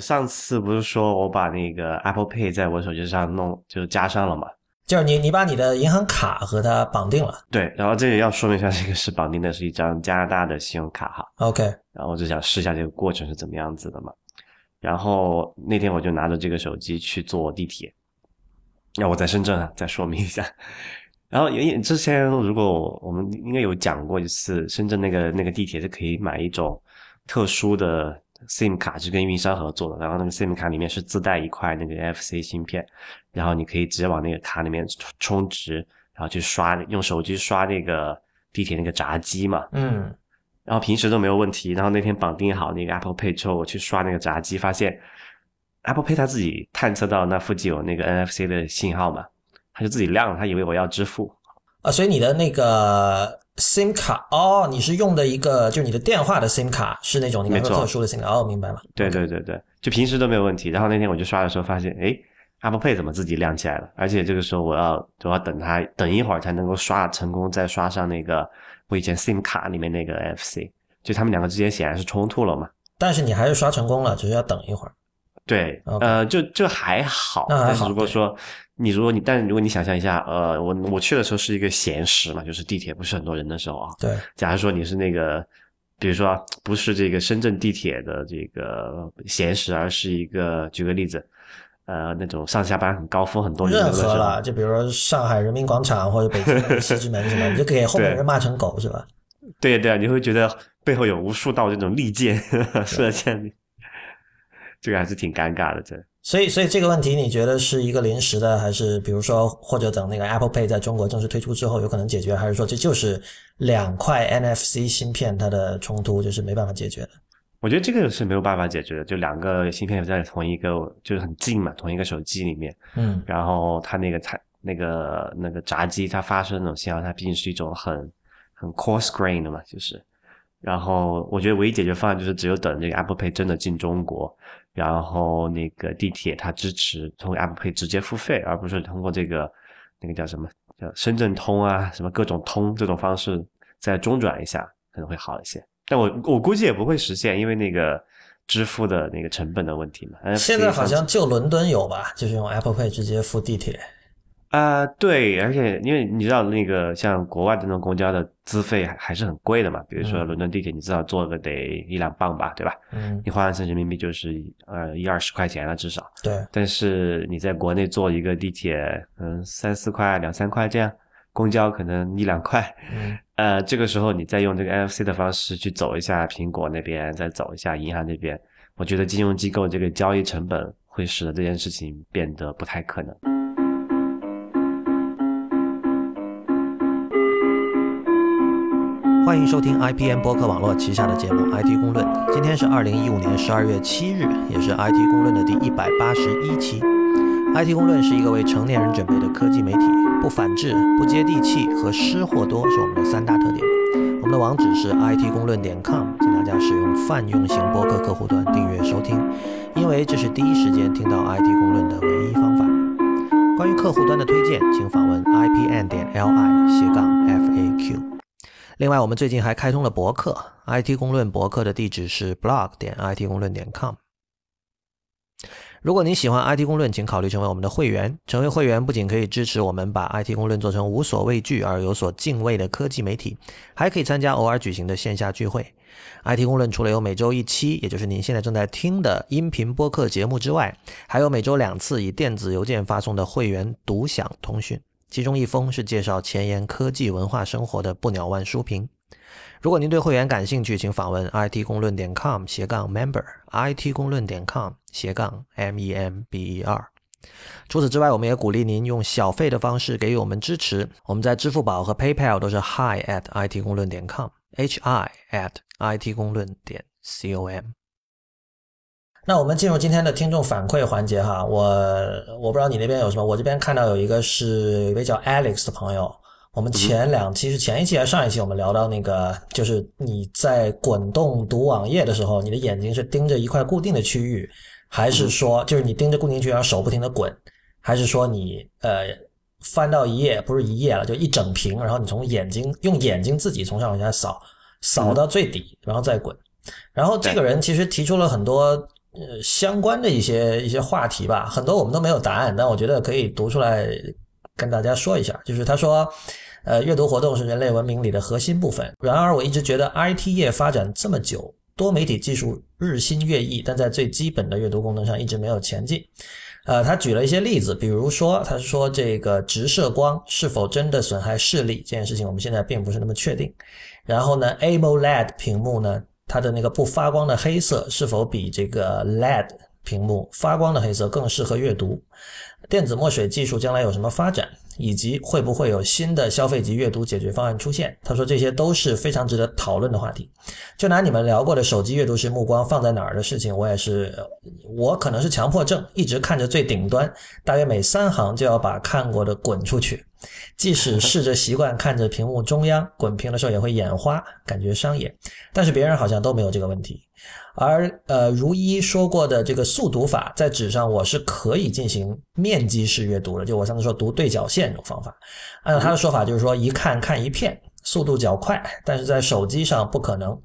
上次不是说我把那个 Apple Pay 在我手机上弄就加上了嘛？就是你你把你的银行卡和它绑定了。对，然后这个要说明一下，这个是绑定的是一张加拿大的信用卡哈。OK，然后我就想试一下这个过程是怎么样子的嘛。然后那天我就拿着这个手机去坐地铁。那我在深圳啊，再说明一下。然后因为之前如果我们应该有讲过一次，深圳那个那个地铁是可以买一种特殊的 SIM 卡，是跟运营商合作的。然后那个 SIM 卡里面是自带一块那个 NFC 芯片，然后你可以直接往那个卡里面充值，然后去刷用手机刷那个地铁那个闸机嘛。嗯，然后平时都没有问题。然后那天绑定好那个 Apple Pay 之后，我去刷那个闸机，发现 Apple Pay 它自己探测到那附近有那个 NFC 的信号嘛，它就自己亮了，它以为我要支付。啊，所以你的那个 SIM 卡哦，你是用的一个就是你的电话的 SIM 卡是那种你没有特殊的 SIM 卡哦，明白了。对对对对，就平时都没有问题。然后那天我就刷的时候发现，哎 Apple Pay 怎么自己亮起来了？而且这个时候我要我要等它等一会儿才能够刷成功，再刷上那个我以前 SIM 卡里面那个 NFC，就他们两个之间显然是冲突了嘛。但是你还是刷成功了，只是要等一会儿。对呃，就就还好。但是如果说你如果你，但如果你想象一下，呃，我我去的时候是一个闲时嘛，就是地铁不是很多人的时候啊。对，假如说你是那个，比如说不是这个深圳地铁的这个闲时，而是一个举个例子，呃，那种上下班很高峰很多人任何了，，就比如说上海人民广场或者北京西直门什么，你就给 后面人骂成狗是吧？对对，啊你会觉得背后有无数道这种利剑 射向你，这个还是挺尴尬的，这。所以，所以这个问题你觉得是一个临时的，还是比如说或者等那个 Apple Pay 在中国正式推出之后有可能解决，还是说这就是两块 NFC 芯片它的冲突，就是没办法解决的？我觉得这个是没有办法解决的，就两个芯片在同一个，就是很近嘛，同一个手机里面，嗯然后它那个它那个那个闸机它发射那种信号，它毕竟是一种很很 coarse grain 的嘛，就是，然后我觉得唯一解决方案就是只有等这个 Apple Pay 真的进中国，然后那个地铁它支持通过 Apple Pay 直接付费，而不是通过这个那个叫什么叫深圳通啊，什么各种通这种方式再中转一下，可能会好一些。但我我估计也不会实现，因为那个支付的那个成本的问题嘛。现在好像就伦敦有吧，就是用 Apple Pay 直接付地铁。啊、对，而且因为你知道那个像国外的那种公交的资费还还是很贵的嘛，比如说嗯伦敦地铁，你至少坐个得一两磅吧，对吧？嗯，你换成人民币就是呃一二十块钱了至少。对，但是你在国内坐一个地铁，嗯，三四块、两三块这样，公交可能一两块。嗯 呃，这个时候你再用这个 NFC 的方式去走一下苹果那边，再走一下银行那边，我觉得金融机构这个交易成本会使得这件事情变得不太可能。欢迎收听 IPM 播客网络旗下的节目《IT 公论》。今天是二零一五年十二月七日，也是 IT 公论的第一百八十一期。IT 公论是一个为成年人准备的科技媒体，不反制、不接地气和湿货多是我们的三大特点。我们的网址是 it 公论点 com，请大家使用泛用型播客客户端订阅收听，因为这是第一时间听到 IT 公论的唯一方法。关于客户端的推荐，请访问 ipn 点 li 斜杠 faq。另外，我们最近还开通了博客，IT 公论博客的地址是 blog 点 it 公论点 com。如果您喜欢 IT 公论，请考虑成为我们的会员。成为会员不仅可以支持我们把 IT 公论做成无所畏惧而有所敬畏的科技媒体，还可以参加偶尔举行的线下聚会。IT 公论除了有每周一期，也就是您现在正在听的音频播客节目之外，还有每周两次以电子邮件发送的会员独享通讯。其中一封是介绍前沿科技文化生活的不鸟万书评。如果您对会员感兴趣，请访问 it 公论点 com 斜杠 member，it 公论点 com 斜杠 m e m b e r。除此之外，我们也鼓励您用小费的方式给予我们支持。我们在支付宝和 PayPal 都是 hi at it 公论点 com，h i at it 公论点 c o m。那我们进入今天的听众反馈环节哈，我我不知道你那边有什么，我这边看到有一个是一位叫 Alex 的朋友，我们前两期是前一期还是上一期，我们聊到那个，就是你在滚动读网页的时候，你的眼睛是盯着一块固定的区域，还是说就是你盯着固定区域，然后手不停的滚，还是说你呃翻到一页不是一页了，就一整屏，然后你从眼睛用眼睛自己从上往下扫，扫到最底，然后再滚。然后这个人其实提出了很多呃相关的一些一些话题吧，很多我们都没有答案，但我觉得可以读出来跟大家说一下。就是他说，呃，阅读活动是人类文明里的核心部分。然而，我一直觉得 IT 业发展这么久，多媒体技术日新月异，但在最基本的阅读功能上一直没有前进。呃，他举了一些例子，比如说，他说这个直射光是否真的损害视力这件事情，我们现在并不是那么确定。然后呢，AMOLED 屏幕呢，它的那个不发光的黑色是否比这个 LED 屏幕发光的黑色更适合阅读？电子墨水技术将来有什么发展？以及会不会有新的消费级阅读解决方案出现？他说这些都是非常值得讨论的话题。就拿你们聊过的手机阅读时目光放在哪儿的事情，我也是，我可能是强迫症，一直看着最顶端，大约每三行就要把看过的滚出去。即使试着习惯看着屏幕中央，滚屏的时候也会眼花，感觉伤眼。但是别人好像都没有这个问题。而呃，如一说过的这个速读法，在纸上我是可以进行面积式阅读的。就我上次说读对角线这种方法，按照他的说法，就是说一看看一片，速度较快。但是在手机上不可能。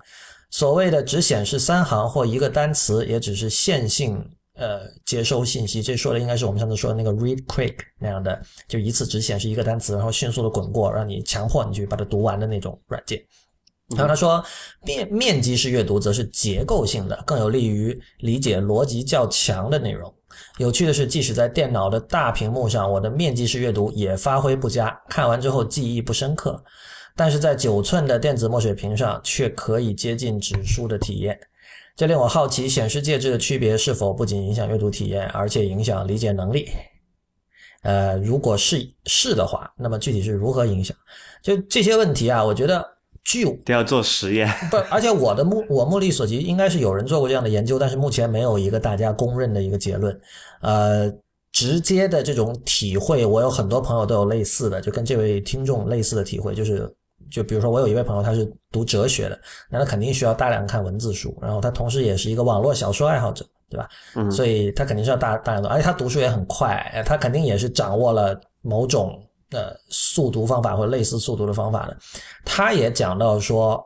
所谓的只显示三行或一个单词，也只是线性呃接收信息。这说的应该是我们上次说的那个 read quick 那样的，就一次只显示一个单词，然后迅速的滚过，让你强迫你去把它读完的那种软件。然后他说，面面积式阅读则是结构性的，更有利于理解逻辑较强的内容。有趣的是，即使在电脑的大屏幕上，我的面积式阅读也发挥不佳，看完之后记忆不深刻。但是在九寸的电子墨水屏上，却可以接近纸书的体验。这令我好奇，显示介质的区别是否不仅影响阅读体验，而且影响理解能力？呃，如果是是的话，那么具体是如何影响？就这些问题啊，我觉得。具都要做实验，不，而且我的目我目力所及，应该是有人做过这样的研究，但是目前没有一个大家公认的一个结论。呃，直接的这种体会，我有很多朋友都有类似的，就跟这位听众类似的体会，就是就比如说我有一位朋友，他是读哲学的，那他肯定需要大量看文字书，然后他同时也是一个网络小说爱好者，对吧？嗯，所以他肯定是要大大量的，而且他读书也很快，他肯定也是掌握了某种。呃，速读方法或者类似速读的方法的，他也讲到说，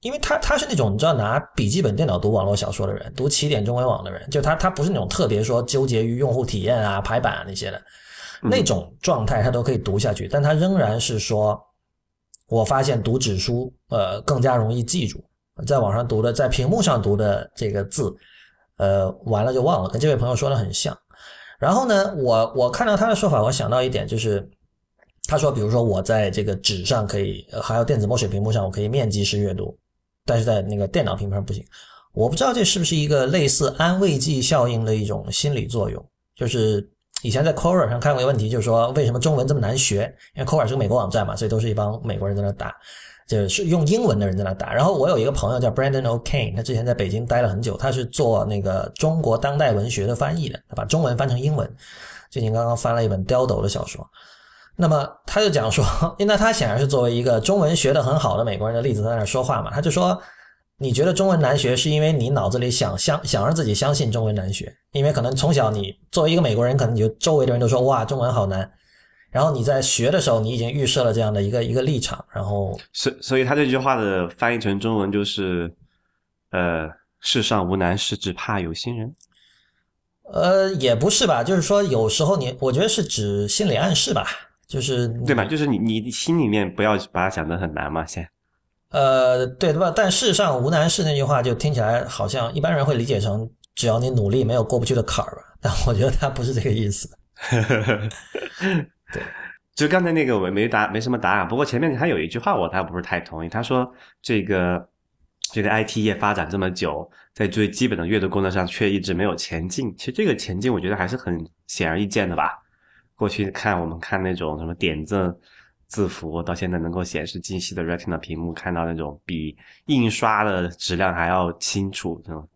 因为他他是那种你知道拿笔记本电脑读网络小说的人，读起点中文网的人，就他他不是那种特别说纠结于用户体验啊、排版啊那些的那种状态，他都可以读下去。但他仍然是说，我发现读纸书呃更加容易记住，在网上读的，在屏幕上读的这个字，呃完了就忘了，跟这位朋友说的很像。然后呢，我我看到他的说法，我想到一点就是。他说：“比如说，我在这个纸上可以，还有电子墨水屏幕上，我可以面积式阅读，但是在那个电脑屏幕上不行。我不知道这是不是一个类似安慰剂效应的一种心理作用。就是以前在 Quora 上看过一个问题，就是说为什么中文这么难学？因为 Quora 是个美国网站嘛，所以都是一帮美国人在那打，就是用英文的人在那打。然后我有一个朋友叫 Brandon O'Kane，他之前在北京待了很久，他是做那个中国当代文学的翻译的，他把中文翻成英文。最近刚刚翻了一本刁斗的小说。”那么他就讲说，那他显然是作为一个中文学得很好的美国人的例子在那说话嘛，他就说，你觉得中文难学是因为你脑子里想相想让自己相信中文难学，因为可能从小你作为一个美国人，可能你就周围的人都说哇中文好难，然后你在学的时候你已经预设了这样的一个一个立场，然后所所以他这句话的翻译成中文就是，呃，世上无难事，只怕有心人。呃，也不是吧，就是说有时候你我觉得是指心理暗示吧。就是对吧？就是你你心里面不要把它想得很难嘛，先。呃，对对吧？但事实上无难事那句话就听起来好像一般人会理解成只要你努力，没有过不去的坎儿吧？但我觉得他不是这个意思。对，就刚才那个我没答没什么答案。不过前面还有一句话我倒不是太同意。他说这个这个 IT 业发展这么久，在最基本的阅读功能上却一直没有前进。其实这个前进我觉得还是很显而易见的吧。过去看我们看那种什么点阵字符，到现在能够显示清晰的 Retina 屏幕，看到那种比印刷的质量还要清楚，那种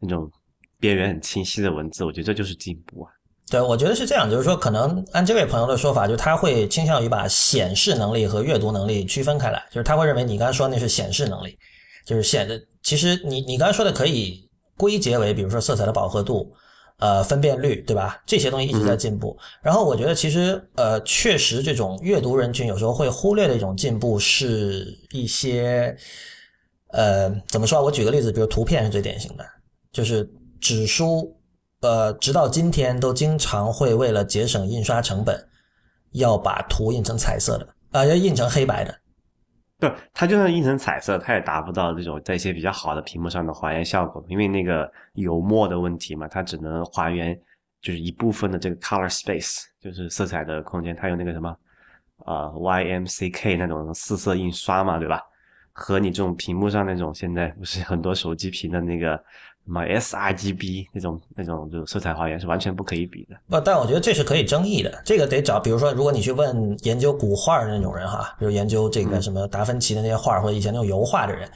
那种边缘很清晰的文字，我觉得这就是进步啊。对，我觉得是这样，就是说，可能按这位朋友的说法，就他会倾向于把显示能力和阅读能力区分开来，就是他会认为你刚才说那是显示能力，就是显的，其实你你刚才说的可以归结为，比如说色彩的饱和度。呃，分辨率对吧？这些东西一直在进步。然后我觉得，其实呃，确实这种阅读人群有时候会忽略的一种进步，是一些呃，怎么说？我举个例子，比如图片是最典型的，就是纸书，呃，直到今天都经常会为了节省印刷成本，要把图印成彩色的，啊，要印成黑白的。不，它就算印成彩色，它也达不到这种在一些比较好的屏幕上的还原效果，因为那个油墨的问题嘛，它只能还原就是一部分的这个 color space，就是色彩的空间，它有那个什么啊 YMCK 那种四色印刷嘛，对吧？和你这种屏幕上那种现在不是很多手机屏的那个。什么 sRGB 那种那种就色彩还原是完全不可以比的。不，但我觉得这是可以争议的。这个得找，比如说，如果你去问研究古画的那种人哈，比如研究这个什么达芬奇的那些画或者以前那种油画的人。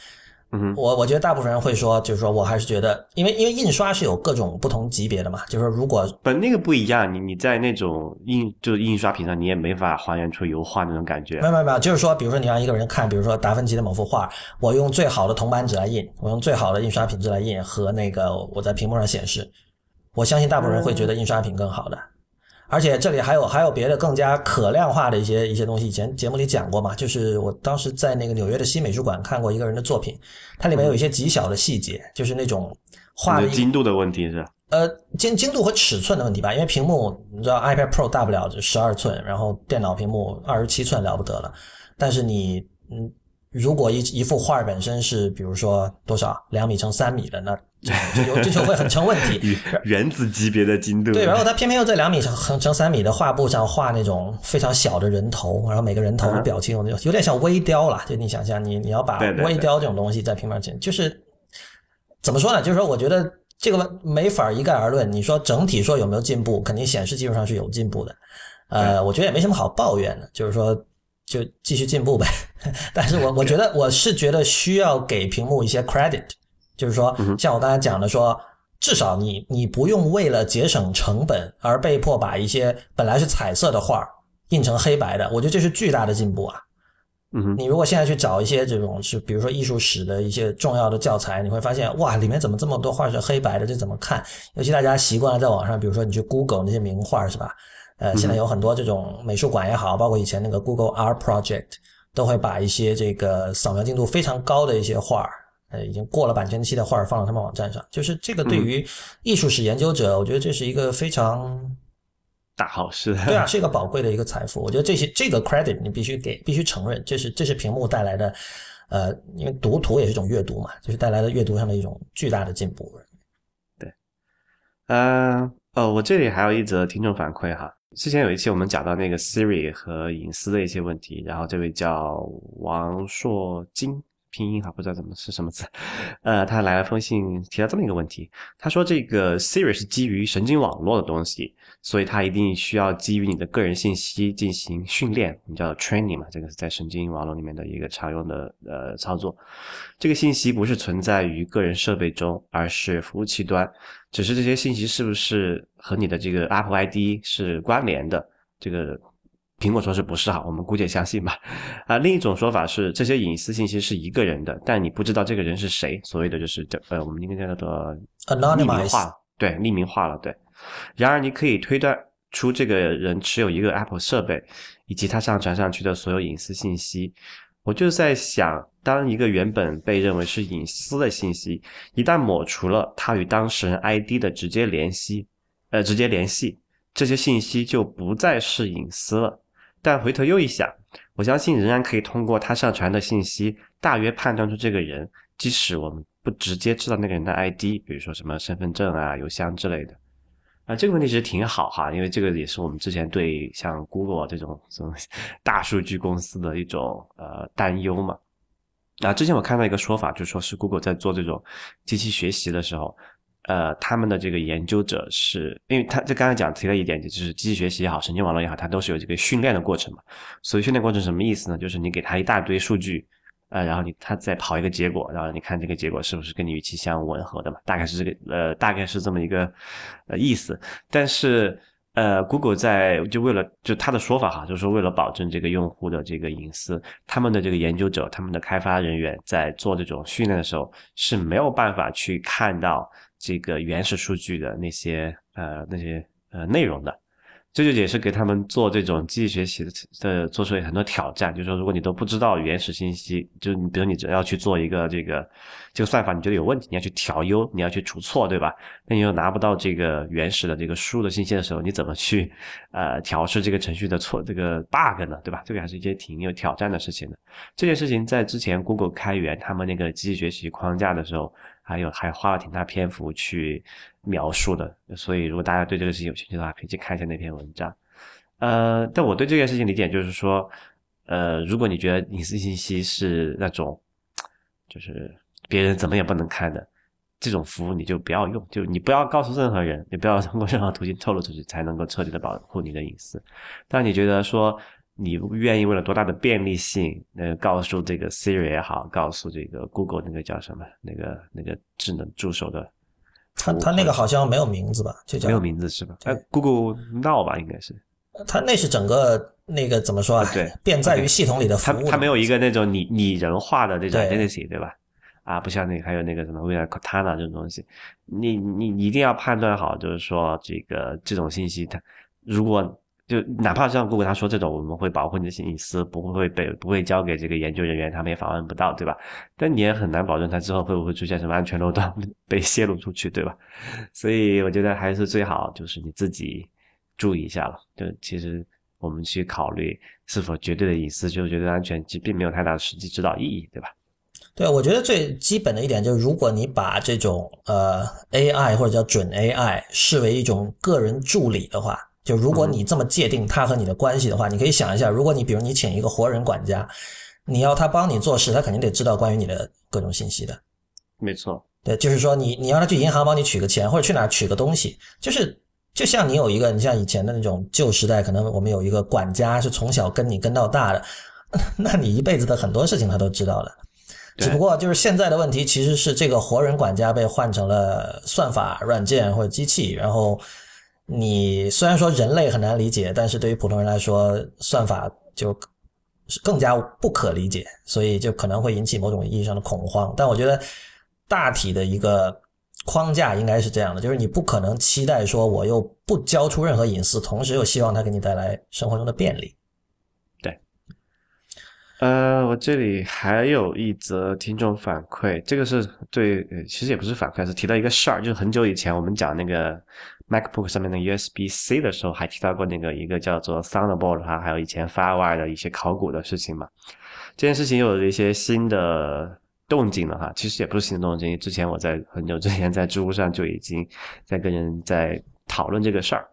嗯，我我觉得大部分人会说，就是说我还是觉得，因为因为印刷是有各种不同级别的嘛，就是说如果不那个不一样，你你在那种印就是印刷品上，你也没法还原出油画那种感觉。没有没有没有，就是说，比如说你让一个人看，比如说达芬奇的某幅画，我用最好的铜版纸来印，我用最好的印刷品质来印，和那个我在屏幕上显示，我相信大部分人会觉得印刷品更好的。而且这里还有还有别的更加可量化的一些一些东西，以前节目里讲过嘛，就是我当时在那个纽约的新美术馆看过一个人的作品，它里面有一些极小的细节，就是那种画的精度的问题是？呃，精精度和尺寸的问题吧，因为屏幕你知道 iPad Pro 大不了就十二寸，然后电脑屏幕二十七寸了不得了，但是你嗯。如果一一幅画本身是，比如说多少两米乘三米的，那这就这就会很成问题。原子级别的精度。对，然后他偏偏又在两米乘乘三米的画布上画那种非常小的人头，然后每个人头的表情有有点像微雕了。就你想象，你你要把微雕这种东西在平面前，就是怎么说呢？就是说，我觉得这个没法一概而论。你说整体说有没有进步，肯定显示技术上是有进步的。呃，我觉得也没什么好抱怨的，就是说。就继续进步呗，但是我我觉得我是觉得需要给屏幕一些 credit，就是说，像我刚才讲的说，至少你你不用为了节省成本而被迫把一些本来是彩色的画印成黑白的，我觉得这是巨大的进步啊。嗯，你如果现在去找一些这种是比如说艺术史的一些重要的教材，你会发现哇，里面怎么这么多画是黑白的？这怎么看？尤其大家习惯了在网上，比如说你去 Google 那些名画是吧？呃，现在有很多这种美术馆也好，包括以前那个 Google Art Project，都会把一些这个扫描精度非常高的一些画儿，呃，已经过了版权期的画儿放到他们网站上。就是这个对于艺术史研究者，我觉得这是一个非常大好事。对啊，是一个宝贵的一个财富。我觉得这些这个 credit 你必须给，必须承认，这是这是屏幕带来的，呃，因为读图也是一种阅读嘛，就是带来的阅读上的一种巨大的进步。对，呃，哦，我这里还有一则听众反馈哈。之前有一期我们讲到那个 Siri 和隐私的一些问题，然后这位叫王硕金，拼音哈不知道怎么是什么字，呃，他来了封信提到这么一个问题，他说这个 Siri 是基于神经网络的东西，所以它一定需要基于你的个人信息进行训练，你叫 training 嘛，这个是在神经网络里面的一个常用的呃操作，这个信息不是存在于个人设备中，而是服务器端。只是这些信息是不是和你的这个 Apple ID 是关联的？这个苹果说是不是哈？我们姑且相信吧。啊，另一种说法是这些隐私信息是一个人的，但你不知道这个人是谁，所谓的就是这呃，我们应该叫做匿名化，对，匿名化了，对。然而你可以推断出这个人持有一个 Apple 设备以及他上传上去的所有隐私信息。我就在想，当一个原本被认为是隐私的信息，一旦抹除了他与当事人 ID 的直接联系，呃，直接联系，这些信息就不再是隐私了。但回头又一想，我相信仍然可以通过他上传的信息，大约判断出这个人，即使我们不直接知道那个人的 ID，比如说什么身份证啊、邮箱之类的。啊，这个问题其实挺好哈，因为这个也是我们之前对像 Google 这种这种 大数据公司的一种呃担忧嘛。啊，之前我看到一个说法，就说是 Google 在做这种机器学习的时候，呃，他们的这个研究者是因为他这刚才讲提了一点，就是机器学习也好，神经网络也好，它都是有这个训练的过程嘛。所以训练过程什么意思呢？就是你给他一大堆数据。呃，然后你他再跑一个结果，然后你看这个结果是不是跟你预期相吻合的嘛？大概是这个，呃，大概是这么一个呃意思。但是，呃，Google 在就为了就他的说法哈，就是说为了保证这个用户的这个隐私，他们的这个研究者、他们的开发人员在做这种训练的时候是没有办法去看到这个原始数据的那些呃那些呃内容的。这就也是给他们做这种机器学习的做出很多挑战，就是说，如果你都不知道原始信息，就你比如你只要去做一个这个这个算法，你觉得有问题，你要去调优，你要去除错，对吧？那你又拿不到这个原始的这个输入的信息的时候，你怎么去呃调试这个程序的错这个 bug 呢？对吧？这个还是一件挺有挑战的事情的。这件事情在之前 Google 开源他们那个机器学习框架的时候，还有还花了挺大篇幅去。描述的，所以如果大家对这个事情有兴趣的话，可以去看一下那篇文章。呃，但我对这件事情理解就是说，呃，如果你觉得隐私信息是那种，就是别人怎么也不能看的这种服务，你就不要用，就你不要告诉任何人，你不要通过任何途径透露出去，才能够彻底的保护你的隐私。但你觉得说你愿意为了多大的便利性，呃，告诉这个 Siri 也好，告诉这个 Google 那个叫什么，那个那个智能助手的。他他那个好像没有名字吧？就叫没有名字是吧？它，Google Now 吧，应该是。它那是整个那个怎么说啊？对，便在于系统里的服务。它它没有一个那种拟拟人化的这种 identity，对吧？啊，不像那个还有那个什么未来 Cortana 这种东西，你你一定要判断好，就是说这个这种信息，它如果。就哪怕像 Google 他说这种，我们会保护你的隐私，不会被不会交给这个研究人员，他们也访问不到，对吧？但你也很难保证他之后会不会出现什么安全漏洞被泄露出去，对吧？所以我觉得还是最好就是你自己注意一下了。就其实我们去考虑是否绝对的隐私，就是绝对安全，其实并没有太大的实际指导意义，对吧？对，我觉得最基本的一点就是，如果你把这种呃 AI 或者叫准 AI 视为一种个人助理的话。就如果你这么界定他和你的关系的话，你可以想一下，如果你比如你请一个活人管家，你要他帮你做事，他肯定得知道关于你的各种信息的。没错，对，就是说你你要他去银行帮你取个钱，或者去哪取个东西，就是就像你有一个，你像以前的那种旧时代，可能我们有一个管家是从小跟你跟到大的，那你一辈子的很多事情他都知道了。只不过就是现在的问题，其实是这个活人管家被换成了算法软件或者机器，然后。你虽然说人类很难理解，但是对于普通人来说，算法就更加不可理解，所以就可能会引起某种意义上的恐慌。但我觉得大体的一个框架应该是这样的，就是你不可能期待说我又不交出任何隐私，同时又希望它给你带来生活中的便利。对，呃，我这里还有一则听众反馈，这个是对，其实也不是反馈，是提到一个事儿，就是很久以前我们讲那个。MacBook 上面的 USB-C 的时候，还提到过那个一个叫做 Thunderbolt 哈，还有以前 FireWire 的一些考古的事情嘛。这件事情又有一些新的动静了哈，其实也不是新的动静，之前我在很久之前在知乎上就已经在跟人在讨论这个事儿，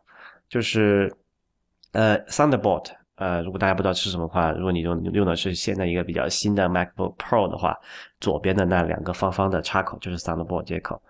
就是呃 Thunderbolt，呃，如果大家不知道是什么话，如果你用用的是现在一个比较新的 MacBook Pro 的话，左边的那两个方方的插口就是 Thunderbolt 接口。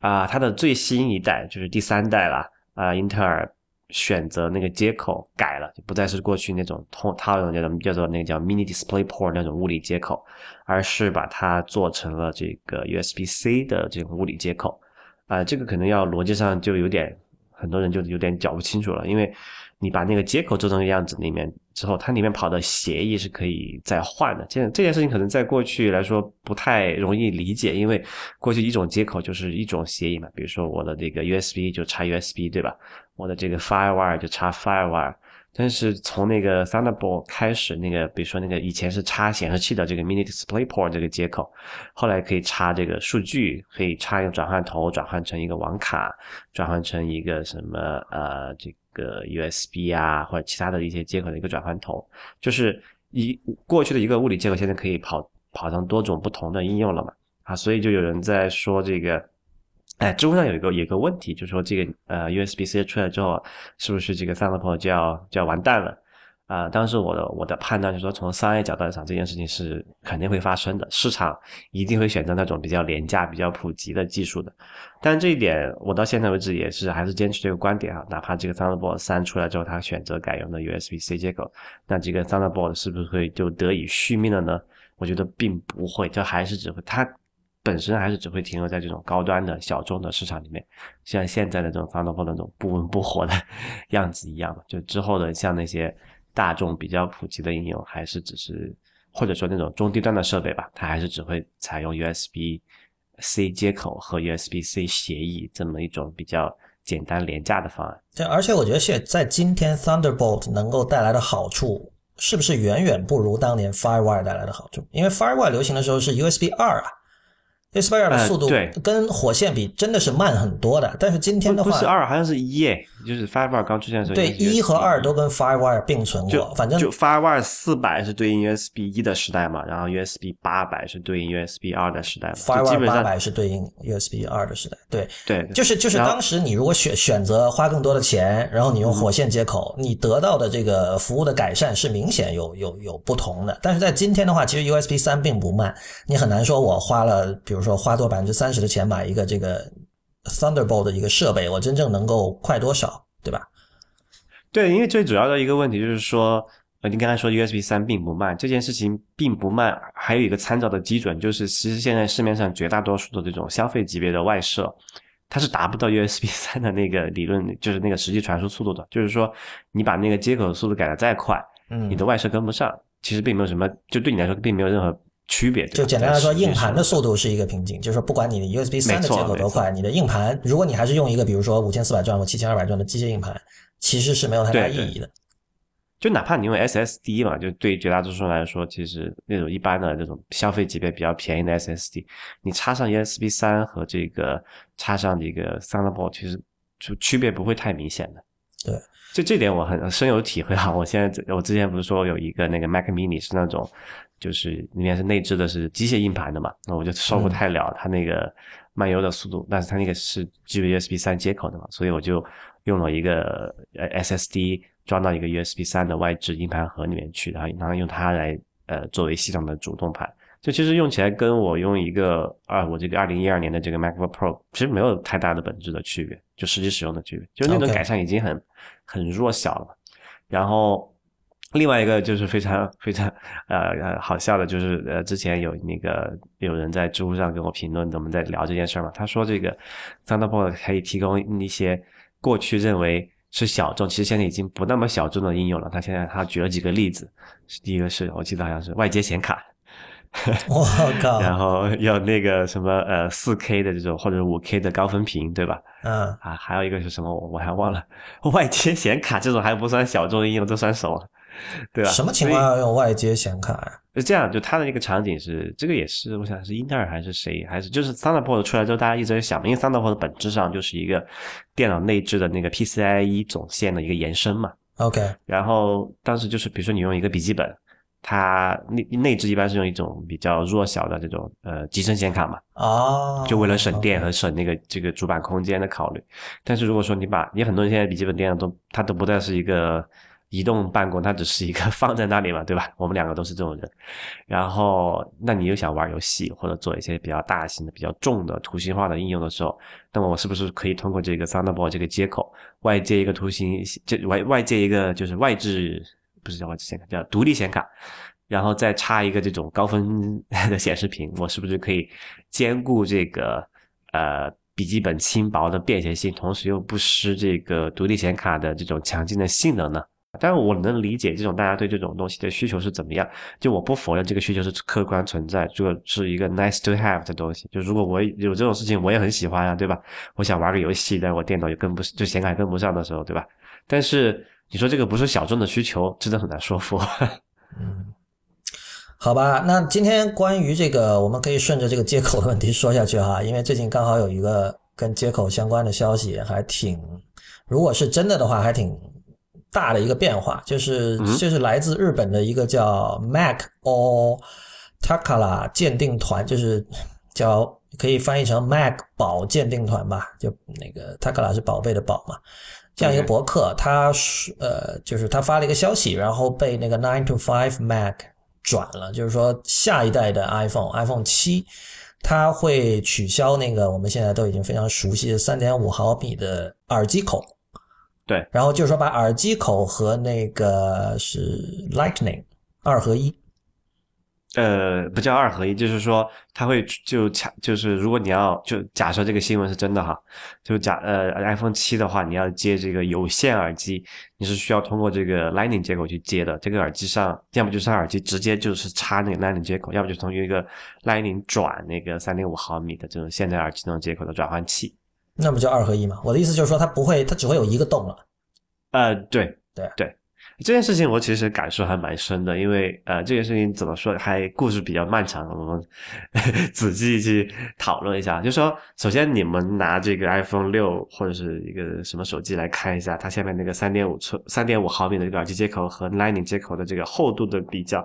啊，它的最新一代就是第三代了啊！英特尔选择那个接口改了，就不再是过去那种通套用那种叫做那个叫 Mini Display Port 那种物理接口，而是把它做成了这个 USB-C 的这种物理接口。啊，这个可能要逻辑上就有点，很多人就有点搞不清楚了，因为。你把那个接口做成样子里面之后，它里面跑的协议是可以再换的。这这件事情可能在过去来说不太容易理解，因为过去一种接口就是一种协议嘛。比如说我的这个 USB 就插 USB，对吧？我的这个 FireWire 就插 FireWire。但是从那个 Thunderbolt 开始，那个比如说那个以前是插显示器的这个 Mini DisplayPort 这个接口，后来可以插这个数据，可以插一个转换头，转换成一个网卡，转换成一个什么呃这个 USB 啊或者其他的一些接口的一个转换头，就是一过去的一个物理接口，现在可以跑跑上多种不同的应用了嘛啊，所以就有人在说这个。哎，知乎上有一个有一个问题，就是说这个呃 USB-C 出来之后，是不是这个 Thunderbolt 就要就要完蛋了？啊，当时我的我的判断就是说，从商业角度来讲，这件事情是肯定会发生的，市场一定会选择那种比较廉价、比较普及的技术的。但这一点，我到现在为止也是还是坚持这个观点啊，哪怕这个 Thunderbolt 三出来之后，它选择改用的 USB-C 接口，那这个 Thunderbolt 是不是会就得以续命了呢？我觉得并不会，这还是只会它。本身还是只会停留在这种高端的小众的市场里面，像现在的这种 Thunderbolt 那种不温不火的 样子一样就之后的像那些大众比较普及的应用，还是只是或者说那种中低端的设备吧，它还是只会采用 USB-C 接口和 USB-C 协议这么一种比较简单廉价的方案。对，而且我觉得现在今天 Thunderbolt 能够带来的好处，是不是远远不如当年 FireWire 带来的好处？因为 FireWire 流行的时候是 USB 二啊。USB 二的速度跟火线比真的是慢很多的，但是今天的话不是二，好像是一耶，就是 FireWire 刚出现的时候。对，一和二都跟 FireWire 并存过，反正就 FireWire 四百是对应 USB 一的时代嘛，然后 USB 八百是对应 USB 二的时代嘛。FireWire 八百是对应 USB 二的时代，对对，就是就是当时你如果选选择花更多的钱，然后你用火线接口，你得到的这个服务的改善是明显有有有不同的。但是在今天的话，其实 USB 三并不慢，你很难说我花了，比如说花多百分之三十的钱买一个这个 Thunderbolt 的一个设备，我真正能够快多少，对吧？对，因为最主要的一个问题就是说，呃，你刚才说 USB 三并不慢，这件事情并不慢，还有一个参照的基准，就是其实现在市面上绝大多数的这种消费级别的外设，它是达不到 USB 三的那个理论，就是那个实际传输速度的。就是说，你把那个接口速度改的再快，嗯，你的外设跟不上，其实并没有什么，就对你来说并没有任何。区别就简单来说，硬盘的速度是一个瓶颈。就是说，不管你的 USB 三的接口多快，你的硬盘，如果你还是用一个比如说五千四百转或七千二百转的机械硬盘，其实是没有太大意义的。就哪怕你用 SSD 嘛，就对绝大多数人来说，其实那种一般的这种消费级别比较便宜的 SSD，你插上 USB 三和这个插上这个 Thunderbolt，其实就区别不会太明显的。对，就这点我很深有体会啊！我现在我之前不是说有一个那个 Mac Mini 是那种。就是里面是内置的是机械硬盘的嘛，那我就受不太了它那个漫游的速度，但是它那个是基于 USB 三接口的嘛，所以我就用了一个呃 SSD 装到一个 USB 三的外置硬盘盒里面去，然后然后用它来呃作为系统的主动盘，就其实用起来跟我用一个啊我这个二零一二年的这个 MacBook Pro 其实没有太大的本质的区别，就实际使用的区别，就那种改善已经很很弱小了，然后。另外一个就是非常非常呃呃好笑的，就是呃之前有那个有人在知乎上跟我评论，我们在聊这件事嘛。他说这个 Thunderbolt 可以提供一些过去认为是小众，其实现在已经不那么小众的应用了。他现在他举了几个例子，第一个是我记得好像是外接显卡，我靠，然后有那个什么呃四 K 的这种或者五 K 的高分屏，对吧？嗯啊，还有一个是什么我我还忘了，外接显卡这种还不算小众应用，这算什么？对吧？什么情况要用外接显卡呀？就这样，就它的那个场景是，这个也是，我想是英特尔还是谁，还是就是 Thunderbolt 出来之后，大家一直在想，因为 Thunderbolt 本质上就是一个电脑内置的那个 PCIe 总线的一个延伸嘛。OK。然后当时就是，比如说你用一个笔记本，它内内置一般是用一种比较弱小的这种呃集成显卡嘛。哦。就为了省电和省那个这个主板空间的考虑。但是如果说你把你很多人现在笔记本电脑都它都不再是一个。移动办公，它只是一个 放在那里嘛，对吧？我们两个都是这种人。然后，那你又想玩游戏或者做一些比较大型的、比较重的图形化的应用的时候，那么我是不是可以通过这个 Thunderbolt 这个接口外接一个图形，这外外接一个就是外置，不是叫外置显卡，叫独立显卡，然后再插一个这种高分的显示屏，我是不是可以兼顾这个呃笔记本轻薄的便携性，同时又不失这个独立显卡的这种强劲的性能呢？但是我能理解这种大家对这种东西的需求是怎么样，就我不否认这个需求是客观存在，这个是一个 nice to have 的东西。就如果我有这种事情，我也很喜欢啊，对吧？我想玩个游戏，但我电脑也跟不就显卡跟不上的时候，对吧？但是你说这个不是小众的需求，真的很难说服。嗯，好吧，那今天关于这个，我们可以顺着这个接口的问题说下去哈，因为最近刚好有一个跟接口相关的消息，还挺，如果是真的的话，还挺。大的一个变化就是，就是来自日本的一个叫 Mac or Takala 鉴定团，就是叫可以翻译成 Mac 宝鉴定团吧，就那个 Takala 是宝贝的宝嘛，这样一个博客，他是呃，就是他发了一个消息，然后被那个 Nine to Five Mac 转了，就是说下一代的 iPhone，iPhone 七，它会取消那个我们现在都已经非常熟悉的三点五毫米的耳机口。对，然后就是说把耳机口和那个是 Lightning 二合一，呃，不叫二合一，就是说它会就卡，就是如果你要就假设这个新闻是真的哈，就假呃 iPhone 七的话，你要接这个有线耳机，你是需要通过这个 Lightning 接口去接的。这个耳机上要么就是耳机直接就是插那个 Lightning 接口，要么就是从一个 Lightning 转那个三点五毫米的这种现代耳机那种接口的转换器。那不就二合一吗？我的意思就是说，它不会，它只会有一个洞了。呃，对对对，这件事情我其实感受还蛮深的，因为呃，这件事情怎么说，还故事比较漫长，我们 仔细去讨论一下。就说，首先你们拿这个 iPhone 六或者是一个什么手机来看一下，它下面那个三点五寸、三点五毫米的这个耳机接口和 Lightning 接口的这个厚度的比较。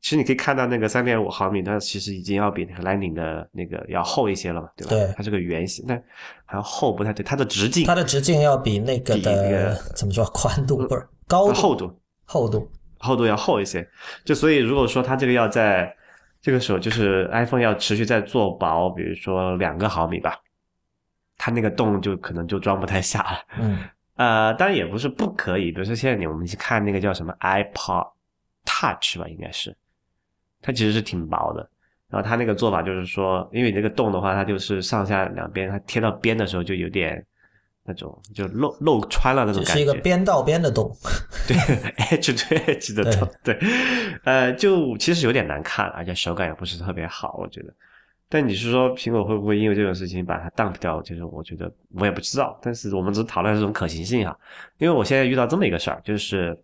其实你可以看到那个三点五毫米，它其实已经要比那个 Lightning 的那个要厚一些了嘛，对吧？对。它是个圆形，但好像厚不太对，它的直径、它的直径要比那个比那的个怎么说宽度不是高度。厚度、厚度，厚度要厚一些。就所以如果说它这个要在这个时候，就是 iPhone 要持续在做薄，比如说两个毫米吧，它那个洞就可能就装不太下了。嗯。呃，当然也不是不可以，比如说现在你我们去看那个叫什么 iPod Touch 吧，应该是，它其实是挺薄的。然后它那个做法就是说，因为你这个洞的话，它就是上下两边，它贴到边的时候就有点那种就漏漏穿了那种感觉是一。个边到边的洞。对 edge to edge 的洞，对，呃，就其实有点难看，而且手感也不是特别好，我觉得。但你是说苹果会不会因为这种事情把它 dump 掉？就是我觉得我也不知道，但是我们只讨论这种可行性哈。因为我现在遇到这么一个事儿，就是，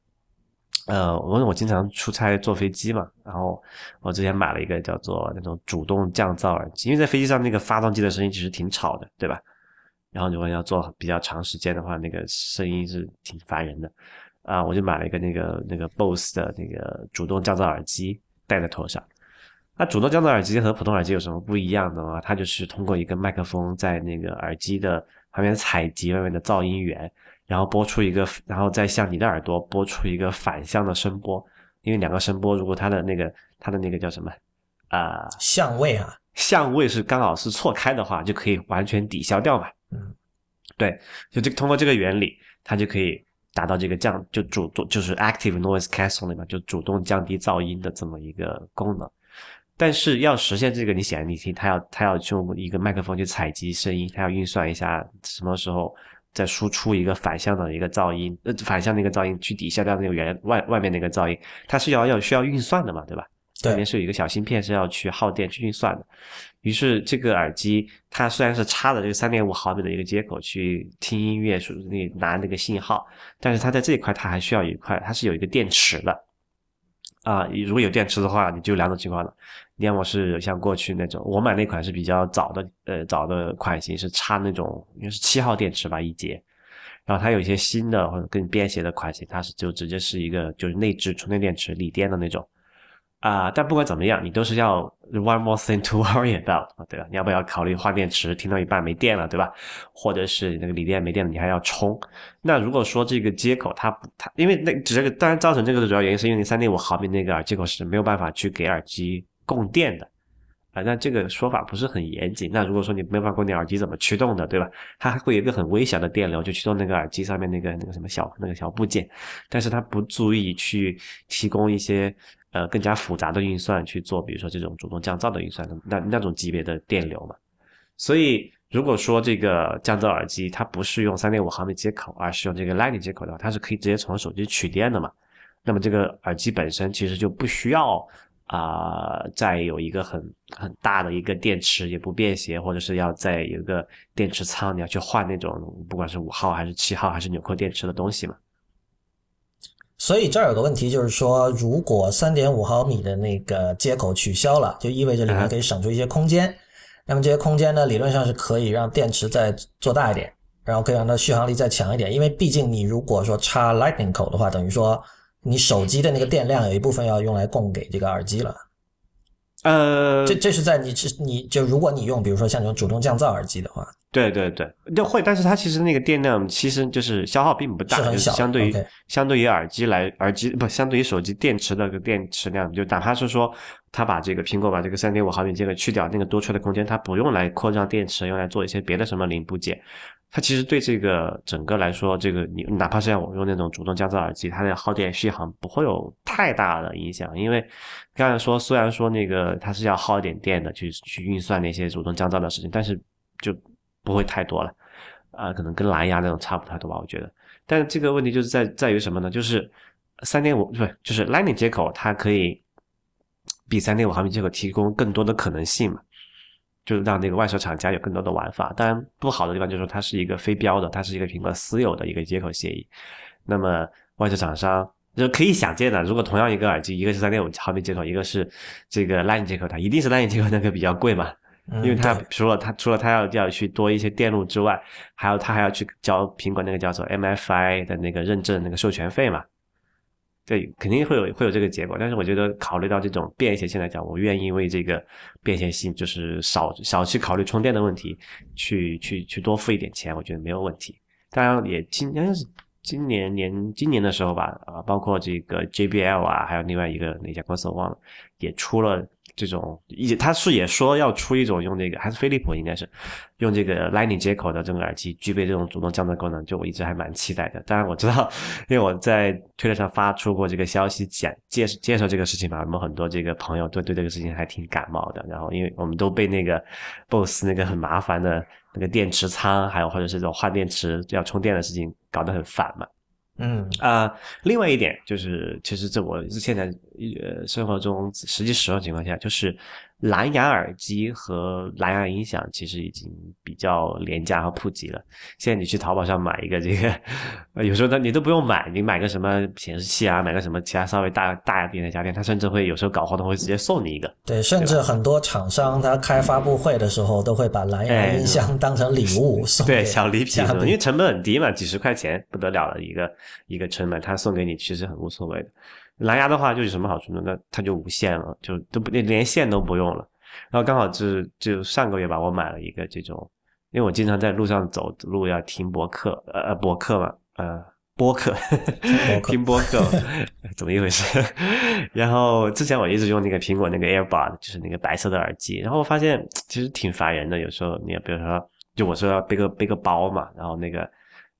呃，我我经常出差坐飞机嘛，然后我之前买了一个叫做那种主动降噪耳机，因为在飞机上那个发动机的声音其实挺吵的，对吧？然后如果要坐比较长时间的话，那个声音是挺烦人的。啊，我就买了一个那个那个 BOSS 的那个主动降噪耳机戴在头上。那主动降噪耳机和普通耳机有什么不一样的吗？它就是通过一个麦克风在那个耳机的旁边采集外面的噪音源，然后播出一个，然后再向你的耳朵播出一个反向的声波。因为两个声波如果它的那个它的那个叫什么啊、相位啊，相位是刚好是错开的话，就可以完全抵消掉嘛。嗯，对，就这通过这个原理，它就可以达到这个降就主动就是 active noise cancelling 嘛，就主动降低噪音的这么一个功能。但是要实现这个，你显然你听，它要它要用一个麦克风去采集声音，它要运算一下什么时候再输出一个反向的一个噪音，呃，反向的一个噪音去抵消掉那个原外外面那个噪音，它是要要需要运算的嘛，对吧？对里面是有一个小芯片是要去耗电去运算的。于是这个耳机它虽然是插的这个三点五毫米的一个接口去听音乐，属于拿那个信号，但是它在这一块它还需要有一块，它是有一个电池的。啊，如果有电池的话，你就两种情况了。要么是像过去那种，我买那款是比较早的，呃，早的款型是插那种，应该是七号电池吧一节。然后它有一些新的或者更便携的款型，它是就直接是一个就是内置充电电池锂电的那种。啊、但不管怎么样，你都是要 one more thing to worry about，对吧？你要不要考虑换电池？听到一半没电了，对吧？或者是那个锂电没电了，你还要充。那如果说这个接口它不它，因为那这个当然造成这个的主要原因是因为你三点五毫米那个耳接口是没有办法去给耳机供电的。啊，那这个说法不是很严谨。那如果说你没办法供电，耳机怎么驱动的，对吧？它还会有一个很微小的电流，就驱动那个耳机上面那个那个什么小那个小部件，但是它不足以去提供一些呃更加复杂的运算去做，比如说这种主动降噪的运算，那那种级别的电流嘛。所以如果说这个降噪耳机它不是用三点五毫米接口，而是用这个 Lightning 接口的话，它是可以直接从手机取电的嘛。那么这个耳机本身其实就不需要啊、再有一个很很大的一个电池，也不便携，或者是要再有一个电池仓，你要去换那种不管是五号还是七号还是纽扣电池的东西嘛。所以这儿有个问题，就是说，如果三点五毫米的那个接口取消了，就意味着里面可以省出一些空间。那么这些空间呢，理论上是可以让电池再做大一点，然后可以让它续航力再强一点。因为毕竟你如果说插 Lightning 口的话，等于说你手机的那个电量有一部分要用来供给这个耳机了。呃，这这是在你是你就如果你用比如说像这种主动降噪耳机的话，对对对，就会，但是它其实那个电量其实就是消耗并不大，就是是很小相对于相对于耳机来，耳机不相对于手机电池的个电池量，就哪怕是说它把这个苹果把这个三点五毫米这个去掉，那个多出来的空间它不用来扩张电池，用来做一些别的什么零部件，它其实对这个整个来说，这个你哪怕是像我用那种主动降噪耳机，它的耗电续航不会有太大的影响，因为刚才说虽然说那个它是要耗一点电的去去运算那些主动降噪的事情，但是就不会太多了。啊、可能跟蓝牙那种差不太多吧，我觉得。但这个问题就是在在于什么呢？就是三点五不是，就是 Lightning 接口，它可以比三点五毫米接口提供更多的可能性嘛。就是让那个外设厂家有更多的玩法。当然，不好的地方就是说它是一个非标的，它是一个苹果私有的一个接口协议。那么外设厂商就可以想见的，如果同样一个耳机，一个是三点五毫米接口，一个是这个 Lightning 接口，它一定是 Lightning 接口那个比较贵嘛。因为它除了它除了它要要去多一些电路之外，还有它还要去交苹果那个叫做 MFI 的那个认证那个授权费嘛。对，肯定会有会有这个结果，但是我觉得考虑到这种便携性来讲，我愿意为这个便携性，就是少少去考虑充电的问题，去去去多付一点钱，我觉得没有问题。当然也今应该是今年年今年的时候吧，啊，包括这个 JBL 啊，还有另外一个哪家公司我忘了，也出了。这种一，他是也说要出一种用那个，还是飞利浦应该是用这个 Lightning 接口的这种耳机，具备这种主动降噪功能，就我一直还蛮期待的。当然我知道，因为我在推特上发出过这个消息，讲介介绍这个事情嘛，我们很多这个朋友都对这个事情还挺感冒的。然后因为我们都被那个 BOSS 那个很麻烦的那个电池仓，还有或者是这种换电池要充电的事情搞得很烦嘛。嗯啊，另外一点就是，其实这我是现在呃生活中实际使用情况下，就是蓝牙耳机和蓝牙音响其实已经比较廉价和普及了。现在你去淘宝上买一个这个，有时候他你都不用买，你买个什么显示器啊，买个什么其他稍微大大一点的家电，他甚至会有时候搞活动会直接送你一个。对，甚至很多厂商他开发布会的时候都会把蓝牙音箱当成礼物送。对，小礼品，因为成本很低嘛，几十块钱不得了的一个。一个成本，他送给你其实很无所谓的。蓝牙的话就有什么好处呢？那它就无线了，就都不连线都不用了。然后刚好就就上个月吧，我买了一个这种，因为我经常在路上走路要听博客，呃，博客嘛，呃，播客，听播客，怎么一回事？然后之前我一直用那个苹果那个 AirPod，就是那个白色的耳机，然后我发现其实挺烦人的。有时候你比如说，就我说要背个背个包嘛，然后那个。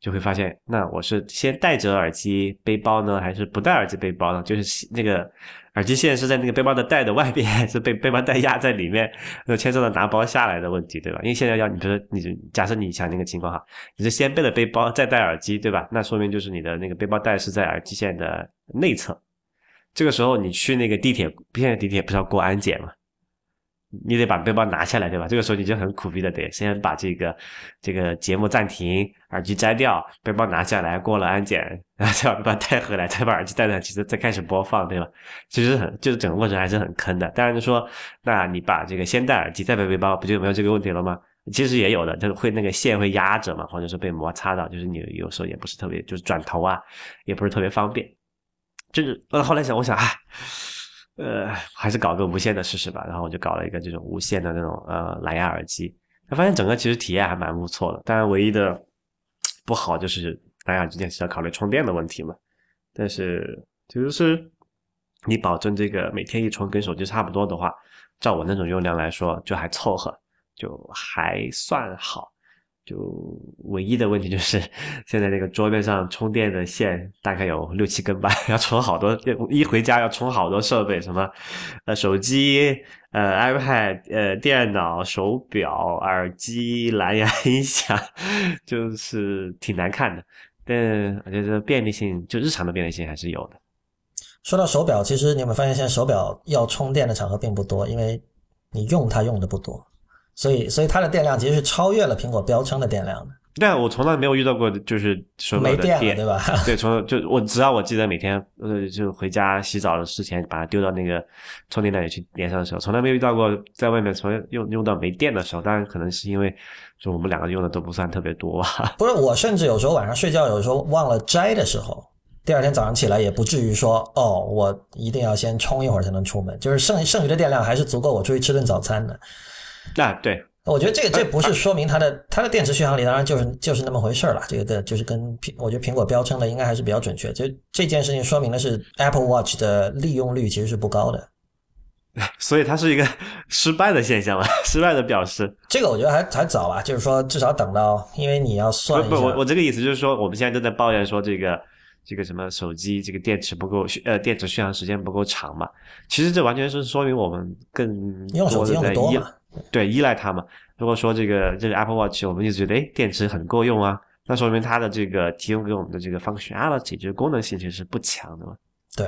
就会发现，那我是先带着耳机背包呢，还是不带耳机背包呢？就是那个耳机线是在那个背包的带的外边，还 是被背包带压在里面？那牵涉到拿包下来的问题，对吧？因为现在要你，比如说你假设你想那个情况哈，你是先背了背包再戴耳机，对吧？那说明就是你的那个背包带是在耳机线的内侧。这个时候你去那个地铁，现在地铁不是要过安检吗？你得把背包拿下来，对吧？这个时候你就很苦逼的得先把这个这个节目暂停，耳机摘掉，背包拿下来，过了安检，然后再把它带回来，再把耳机带上，其实再开始播放，对吧？其实很就是整个过程还是很坑的。当然就说，那你把这个先戴耳机再背背包，不就没有这个问题了吗？其实也有的，就是会那个线会压着嘛，或者是被摩擦到，就是你有时候也不是特别，就是转头啊，也不是特别方便。就是呃，后来想，我想，唉。呃，还是搞个无线的试试吧。然后我就搞了一个这种无线的那种呃蓝牙耳机，发现整个其实体验还蛮不错的。当然，唯一的不好就是蓝牙耳机是要考虑充电的问题嘛。但是就是你保证这个每天一充跟手机差不多的话，照我那种用量来说就还凑合，就还算好。就唯一的问题就是，现在那个桌面上充电的线大概有六七根吧，要充好多，一回家要充好多设备，什么呃手机、呃 iPad、呃电脑、手表、耳机、蓝牙音响，就是挺难看的。但我觉得便利性，就日常的便利性还是有的。说到手表，其实你有没有发现，现在手表要充电的场合并不多，因为你用它用的不多。所以，所以它的电量其实是超越了苹果标称的电量的。但我从来没有遇到过，就是手表没电了，对吧？对，从就我只要我记得每天呃，就回家洗澡的之前把它丢到那个充电那里去连上的时候，从来没有遇到过在外面从用用到没电的时候。当然，可能是因为就我们两个用的都不算特别多吧。不是，我甚至有时候晚上睡觉，有时候忘了摘的时候，第二天早上起来也不至于说哦，我一定要先充一会儿才能出门，就是剩剩余的电量还是足够我出去吃顿早餐的。那对，我觉得这个这不是说明它的它的电池续航里，当然就是就是那么回事儿了。这个就是跟苹，我觉得苹果标称的应该还是比较准确。就这件事情说明的是，Apple Watch 的利用率其实是不高的，所以它是一个失败的现象嘛，失败的表示。这个我觉得还还早吧，就是说至少等到，因为你要算不不，我我这个意思就是说，我们现在都在抱怨说这个这个什么手机这个电池不够，呃，电池续航时间不够长嘛。其实这完全是说明我们更用手机用的多嘛。对，依赖它嘛。如果说这个这个 Apple Watch，我们一直觉得哎，电池很够用啊，那说明它的这个提供给我们的这个 functionality，就是功能性其实是不强的嘛。对。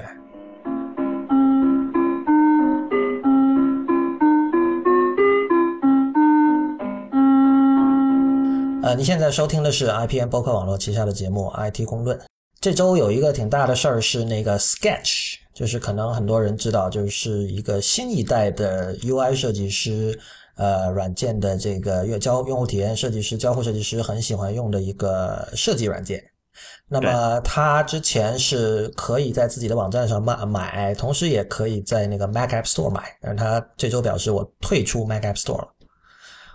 呃，你现在收听的是 IPN 播客网络旗下的节目《IT 公论》。这周有一个挺大的事儿是那个 Sketch，就是可能很多人知道，就是一个新一代的 UI 设计师，呃，软件的这个用交用户体验设计师、交互设计师很喜欢用的一个设计软件。那么他之前是可以在自己的网站上买买，同时也可以在那个 Mac App Store 买，但是他这周表示我退出 Mac App Store 了。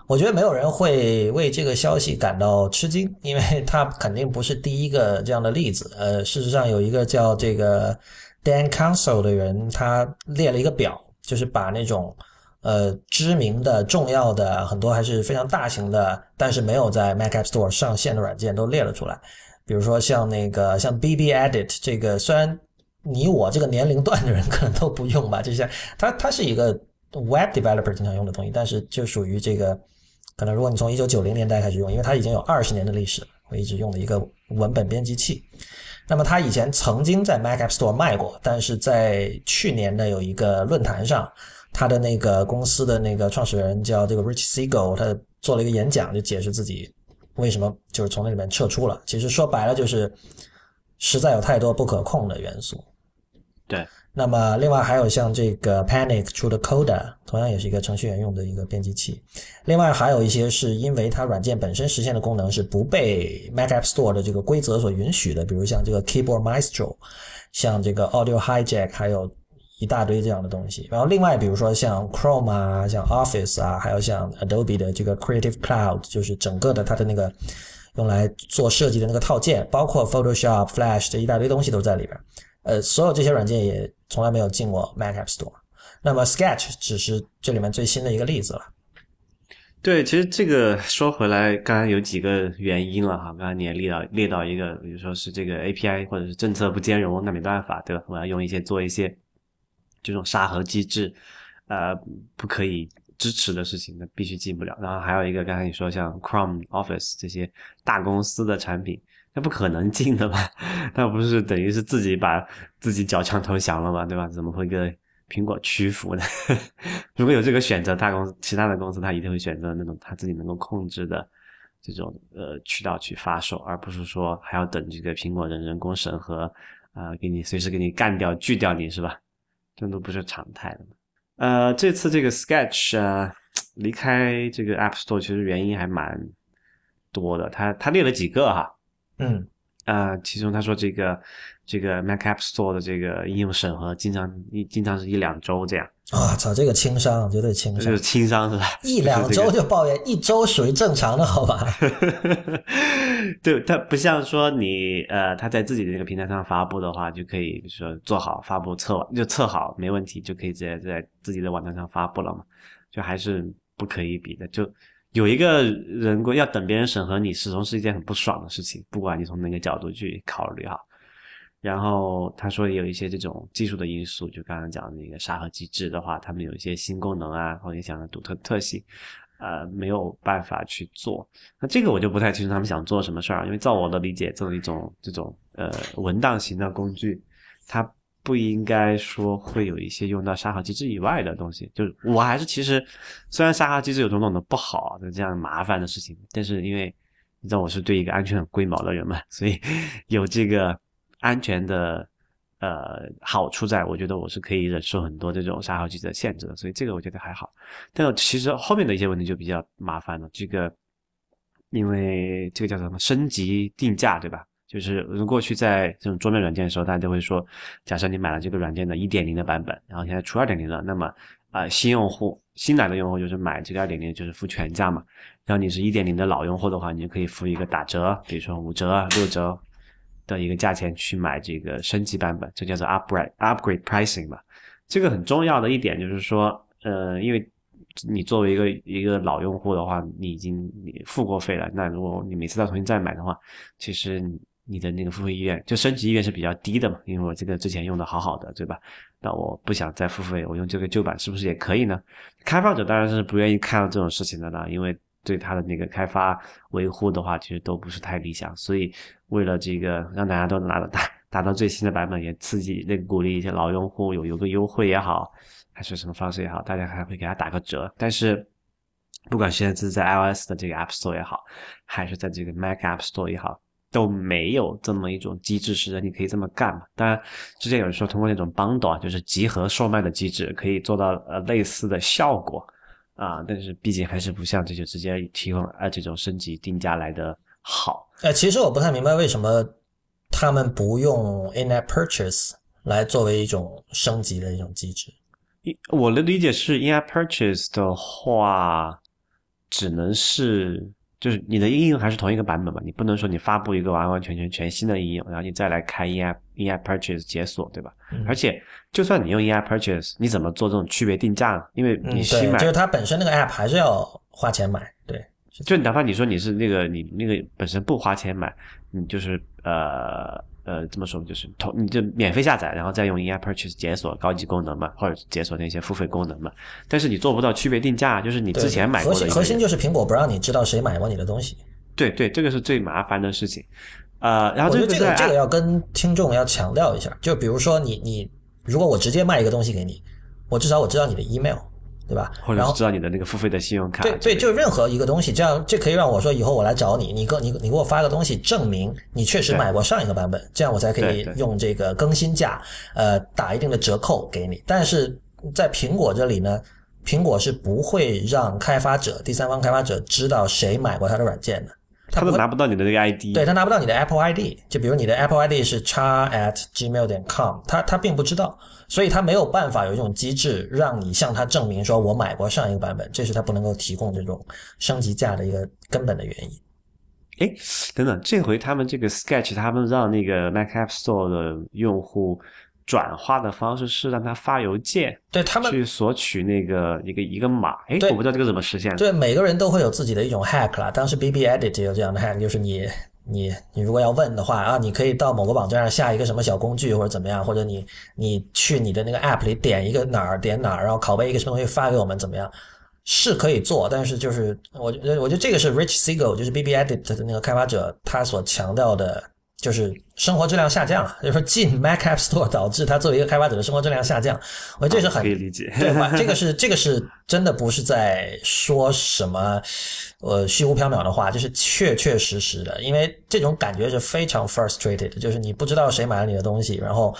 我觉得没有人会为这个消息感到吃惊，因为他肯定不是第一个这样的例子。呃，事实上有一个叫这个 Dan Council 的人，他列了一个表，就是把那种呃知名的、重要的很多还是非常大型的，但是没有在 Mac App Store 上线的软件都列了出来。比如说像那个像 BB Edit 这个，虽然你我这个年龄段的人可能都不用吧，就像它它是一个 Web Developer 经常用的东西，但是就属于这个。可能如果你从一九九零年代开始用，因为它已经有二十年的历史了，我一直用的一个文本编辑器。那么他以前曾经在 Mac App Store 卖过，但是在去年的有一个论坛上，他的那个公司的那个创始人叫这个 Rich Siegel，他做了一个演讲，就解释自己为什么就是从那里面撤出了。其实说白了就是实在有太多不可控的元素。对。那么，另外还有像这个 Panic 出的 Coda，同样也是一个程序员用的一个编辑器。另外还有一些是因为它软件本身实现的功能是不被 Mac App Store 的这个规则所允许的，比如像这个 Keyboard Maestro，像这个 Audio Hijack，还有一大堆这样的东西。然后另外比如说像 Chrome 啊，像 Office 啊，还有像 Adobe 的这个 Creative Cloud，就是整个的它的那个用来做设计的那个套件，包括 Photoshop、Flash 这一大堆东西都在里边。呃，所有这些软件也从来没有进过 Mac App Store。那么 Sketch 只是这里面最新的一个例子了。对，其实这个说回来，刚刚有几个原因了哈。刚刚你也列到列到一个，比如说是这个 API 或者是政策不兼容，那没办法，对吧？我要用一些做一些这种沙盒机制，呃，不可以支持的事情，那必须进不了。然后还有一个，刚才你说像 Chrome、Office 这些大公司的产品。那不可能进的吧？那不是等于是自己把自己缴枪投降了吗？对吧？怎么会跟苹果屈服呢？如果有这个选择，大公司其他的公司他一定会选择那种他自己能够控制的这种呃渠道去发售，而不是说还要等这个苹果的人工审核啊，给你随时给你干掉、锯掉你是吧？这都不是常态的嘛。呃，这次这个 Sketch 啊离开这个 App Store 其实原因还蛮多的，他他列了几个哈。嗯，呃，其中他说这个这个 Mac App Store 的这个应用审核经常一经常是一两周这样啊，操，这个轻伤，绝对轻伤，就是轻伤是吧？一两周就抱怨，一周属于正常的，好吧？对，它不像说你呃，他在自己的那个平台上发布的话，就可以比如说做好发布测完就测好没问题，就可以直接在自己的网站上发布了嘛，就还是不可以比的，就。有一个人工要等别人审核你，始终是一件很不爽的事情，不管你从哪个角度去考虑哈。然后他说有一些这种技术的因素，就刚刚讲的那个沙盒机制的话，他们有一些新功能啊，或者想的独特特性，呃，没有办法去做。那这个我就不太清楚他们想做什么事儿，因为照我的理解，这种一种这种呃文档型的工具，它。不应该说会有一些用到沙盒机制以外的东西，就是我还是其实虽然沙盒机制有种种的不好的这样麻烦的事情，但是因为你知道我是对一个安全很龟毛的人嘛，所以 有这个安全的呃好处在，我觉得我是可以忍受很多这种沙盒机制的限制的，所以这个我觉得还好。但其实后面的一些问题就比较麻烦了，这个因为这个叫什么升级定价对吧？就是过去在这种桌面软件的时候，大家都会说，假设你买了这个软件的一点零的版本，然后现在出二点零了，那么啊新用户新来的用户就是买这个二点零就是付全价嘛，然后你是一点零的老用户的话，你就可以付一个打折，比如说五折、六折的一个价钱去买这个升级版本，这叫做 upgrade upgrade pricing 嘛。这个很重要的一点就是说，呃，因为你作为一个一个老用户的话，你已经你付过费了，那如果你每次再重新再买的话，其实。你的那个付费意愿就升级意愿是比较低的嘛？因为我这个之前用的好好的，对吧？那我不想再付费，我用这个旧版是不是也可以呢？开发者当然是不愿意看到这种事情的啦，因为对他的那个开发维护的话，其实都不是太理想。所以为了这个让大家都拿到达达到最新的版本，也刺激那个鼓励一些老用户有有个优惠也好，还是什么方式也好，大家还会给他打个折。但是不管现在是在 iOS 的这个 App Store 也好，还是在这个 Mac App Store 也好，都没有这么一种机制使得你可以这么干嘛。当然，之前有人说通过那种 bundle 啊，就是集合售卖的机制，可以做到呃类似的效果啊，但是毕竟还是不像这就直接提供啊这种升级定价来的好。呃，其实我不太明白为什么他们不用 In-app Purchase 来作为一种升级的一种机制。我的理解是，In-app Purchase 的话，只能是就是你的应用还是同一个版本嘛，你不能说你发布一个完完全全全新的应用，然后你再来开 In-app In-app Purchase 解锁，对吧？嗯而且就算你用 In-app Purchase，你怎么做这种区别定价呢？因为嗯，你新对，买就是它本身那个 App 还是要花钱买。对，就哪怕你说你是那个你那个本身不花钱买，你就是呃呃这么说就是同你就免费下载，然后再用 In-app Purchase 解锁高级功能嘛，或者解锁那些付费功能嘛。但是你做不到区别定价，就是你之前买核心过的一个核心就是苹果不让你知道谁买过你的东西。对对，这个是最麻烦的事情。呃，然后这个这个这个要跟听众要强调一下，就比如说你你如果我直接卖一个东西给你，我至少我知道你的 email，对吧？或者是知道你的那个付费的信用卡。对对，就任何一个东西，这样这可以让我说以后我来找你，你给你你给我发个东西证明你确实买过上一个版本，这样我才可以用这个更新价呃打一定的折扣给你。但是在苹果这里呢，苹果是不会让开发者第三方开发者知道谁买过他的软件的，他都拿不到你的那个 ID。对他拿不到你的 Apple ID，就比如你的 Apple ID 是 x at gmail 点 com，他他并不知道，所以他没有办法有一种机制让你向他证明说我买过上一个版本，这是他不能够提供这种升级价的一个根本的原因。哎，等等，这回他们这个 Sketch，他们让那个 Mac App Store 的用户转化的方式是让他发邮件对他们去索取那个一个一个码。哎，对我不知道这个怎么实现的。对每个人都会有自己的一种 hack 啦。当时 BB Edit 也有这样的 hack，就是你你你如果要问的话啊，你可以到某个网站上下一个什么小工具或者怎么样，或者你你去你的那个 app 里点一个哪儿点哪儿，然后拷贝一个什么东西发给我们怎么样？是可以做，但是就是我觉得我觉得这个是 Rich Siegel，就是 BB Edit 的那个开发者他所强调的。就是生活质量下降，就是说进 Mac App Store 导致他作为一个开发者的生活质量下降，我觉得这是很可以理解。对吧？这个是这个是真的不是在说什么呃虚无缥缈的话，就是确确实实的，因为这种感觉是非常 frustrated，就是你不知道谁买了你的东西，然后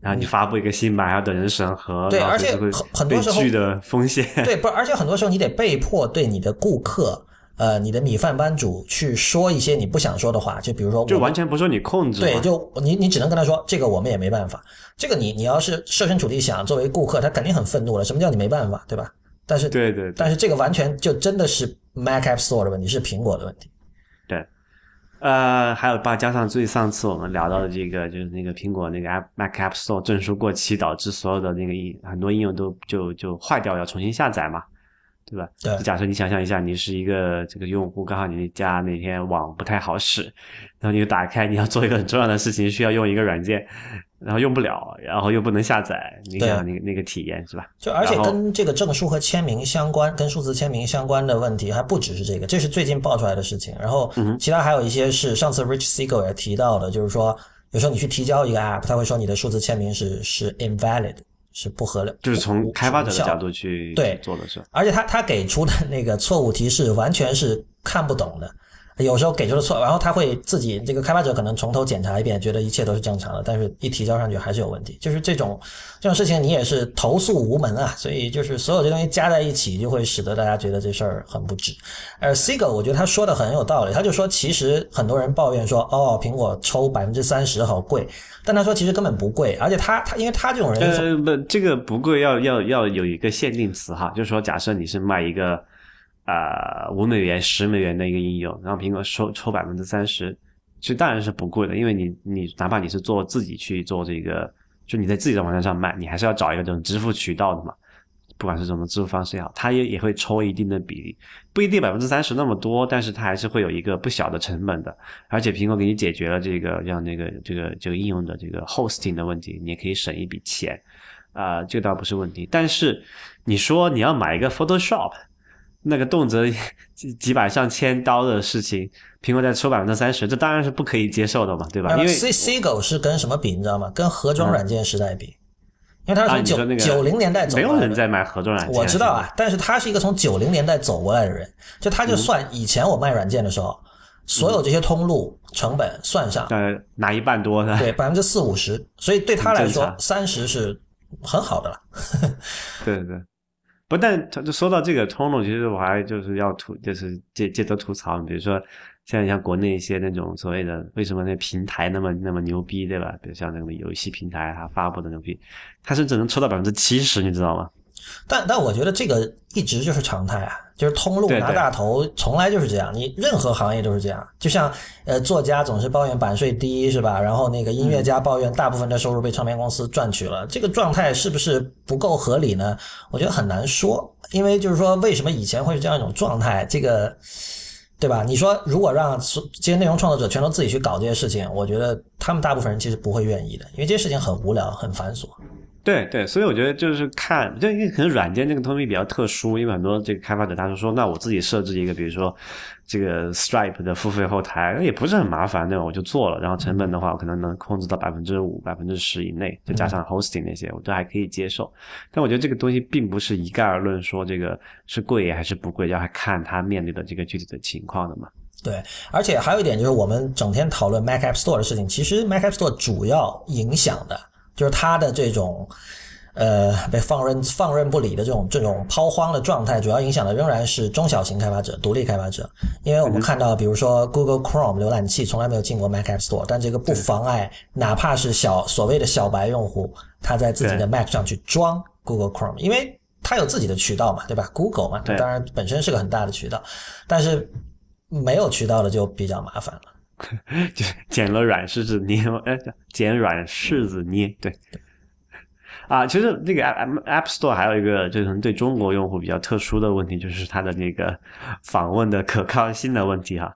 然后你发布一个新版，还要等人审核，对而且很很多时候的风险。对，不，而且很多时候你得被迫对你的顾客。呃，你的米饭班主去说一些你不想说的话，就比如说，就完全不受你控制。对，就你你只能跟他说，这个我们也没办法。这个你你要是设身处地想，作为顾客，他肯定很愤怒了。什么叫你没办法，对吧？但是对对对但是这个完全就真的是 Mac App Store 的问题，是苹果的问题。对，呃，还有吧，加上最上次我们聊到的这个，就是那个苹果那个 App Mac App Store 证书过期，导致所有的那个应很多应用都就就坏掉，要重新下载嘛，对吧？对就假设你想象一下，你是一个这个用户，刚好你家那天网不太好使，然后你就打开，你要做一个很重要的事情，需要用一个软件，然后用不了，然后又不能下载，你想那个那个体验是吧？就而且跟这个证书和签名相关，跟数字签名相关的问题还不只是这个，这是最近爆出来的事情。然后嗯其他还有一些是上次 Rich Siegel 也提到的，就是说有时候你去提交一个 app，他会说你的数字签名是是 invalid，是不合理，就是从开发者的角度去对。做的是，而且他他给出的那个错误提示完全是看不懂的，有时候给出的错，然后他会自己这个开发者可能从头检查一遍，觉得一切都是正常的，但是一提交上去还是有问题。就是这种这种事情，你也是投诉无门啊，所以就是所有这东西加在一起，就会使得大家觉得这事儿很不值。而 Siegel 我觉得他说的很有道理，他就说其实很多人抱怨说哦，苹果抽百分之三十好贵，但他说其实根本不贵，而且他他因为他这种人呃，不，这个不贵要要要有一个限定词哈，就是说，假设你是卖一个呃五美元、十美元的一个应用，然后苹果收抽百分之三十，其实当然是不贵的，因为你你哪怕你是做自己去做这个，就你在自己的网站上卖，你还是要找一个这种支付渠道的嘛，不管是什么支付方式也好，它也也会抽一定的比例，不一定百分之三十那么多，但是它还是会有一个不小的成本的。而且苹果给你解决了这个让那个这个这个应用的这个 hosting 的问题，你也可以省一笔钱，啊、这倒不是问题。但是你说你要买一个 Photoshop，那个动辄 几几百上千刀的事情，苹果再抽百分之三十，这当然是不可以接受的嘛，对吧？因为 C Siegel 是跟什么比，你知道吗？跟盒装软件时代比。因为它是从九九零年代走没过来的。有人在买盒装软件，我知道啊，但是他是一个从九零年代走过来的人，就他嗯就算以前我卖软件的时候，所有这些通路成本算上，呃，拿一半多？对百分之四五十，所以对他来说三十是很好的了。对 对对，不但他就说到这个通路，其实我还就是要吐，就是借借着吐槽，比如说现在像国内一些那种所谓的为什么那平台那么那么牛逼，对吧？比如像那个游戏平台，它发布的牛逼，它甚至能抽到百分之七十，你知道吗？但但我觉得这个一直就是常态啊，就是通路拿大头，从来就是这样。你任何行业都是这样，就像呃，作家总是抱怨版税低是吧？然后那个音乐家抱怨大部分的收入被唱片公司赚取了，这个状态是不是不够合理呢？我觉得很难说，因为就是说，为什么以前会是这样一种状态？这个。对吧？你说如果让所这些内容创作者全都自己去搞这些事情，我觉得他们大部分人其实不会愿意的，因为这些事情很无聊、很繁琐。对对，所以我觉得就是看，就因为可能软件这个东西比较特殊，因为很多这个开发者他就说，那我自己设置一个，比如说这个 Stripe 的付费后台，那也不是很麻烦，对吧？我就做了，然后成本的话，我可能能控制到百分之五、百分之十以内，就加上 hosting 那些，我都还可以接受。但我觉得这个东西并不是一概而论说这个是贵还是不贵，要还看他面对的这个具体的情况的嘛。对，而且还有一点就是，我们整天讨论 Mac App Store 的事情，其实 Mac App Store 主要影响的就是它的这种呃被放任放任不理的这种这种抛荒的状态，主要影响的仍然是中小型开发者、独立开发者。因为我们看到，比如说 Google Chrome 浏览器从来没有进过 Mac App Store，但这个不妨碍哪怕是小所谓的小白用户，他在自己的 Mac 上去装 Google Chrome，因为它有自己的渠道嘛，对吧？Google 嘛，当然本身是个很大的渠道，但是没有渠道的就比较麻烦了。就是捡了软柿子捏，哎，捡软柿子捏，对。啊，其实那个 App App Store 还有一个，就是对中国用户比较特殊的问题，就是它的那个访问的可靠性的问题哈。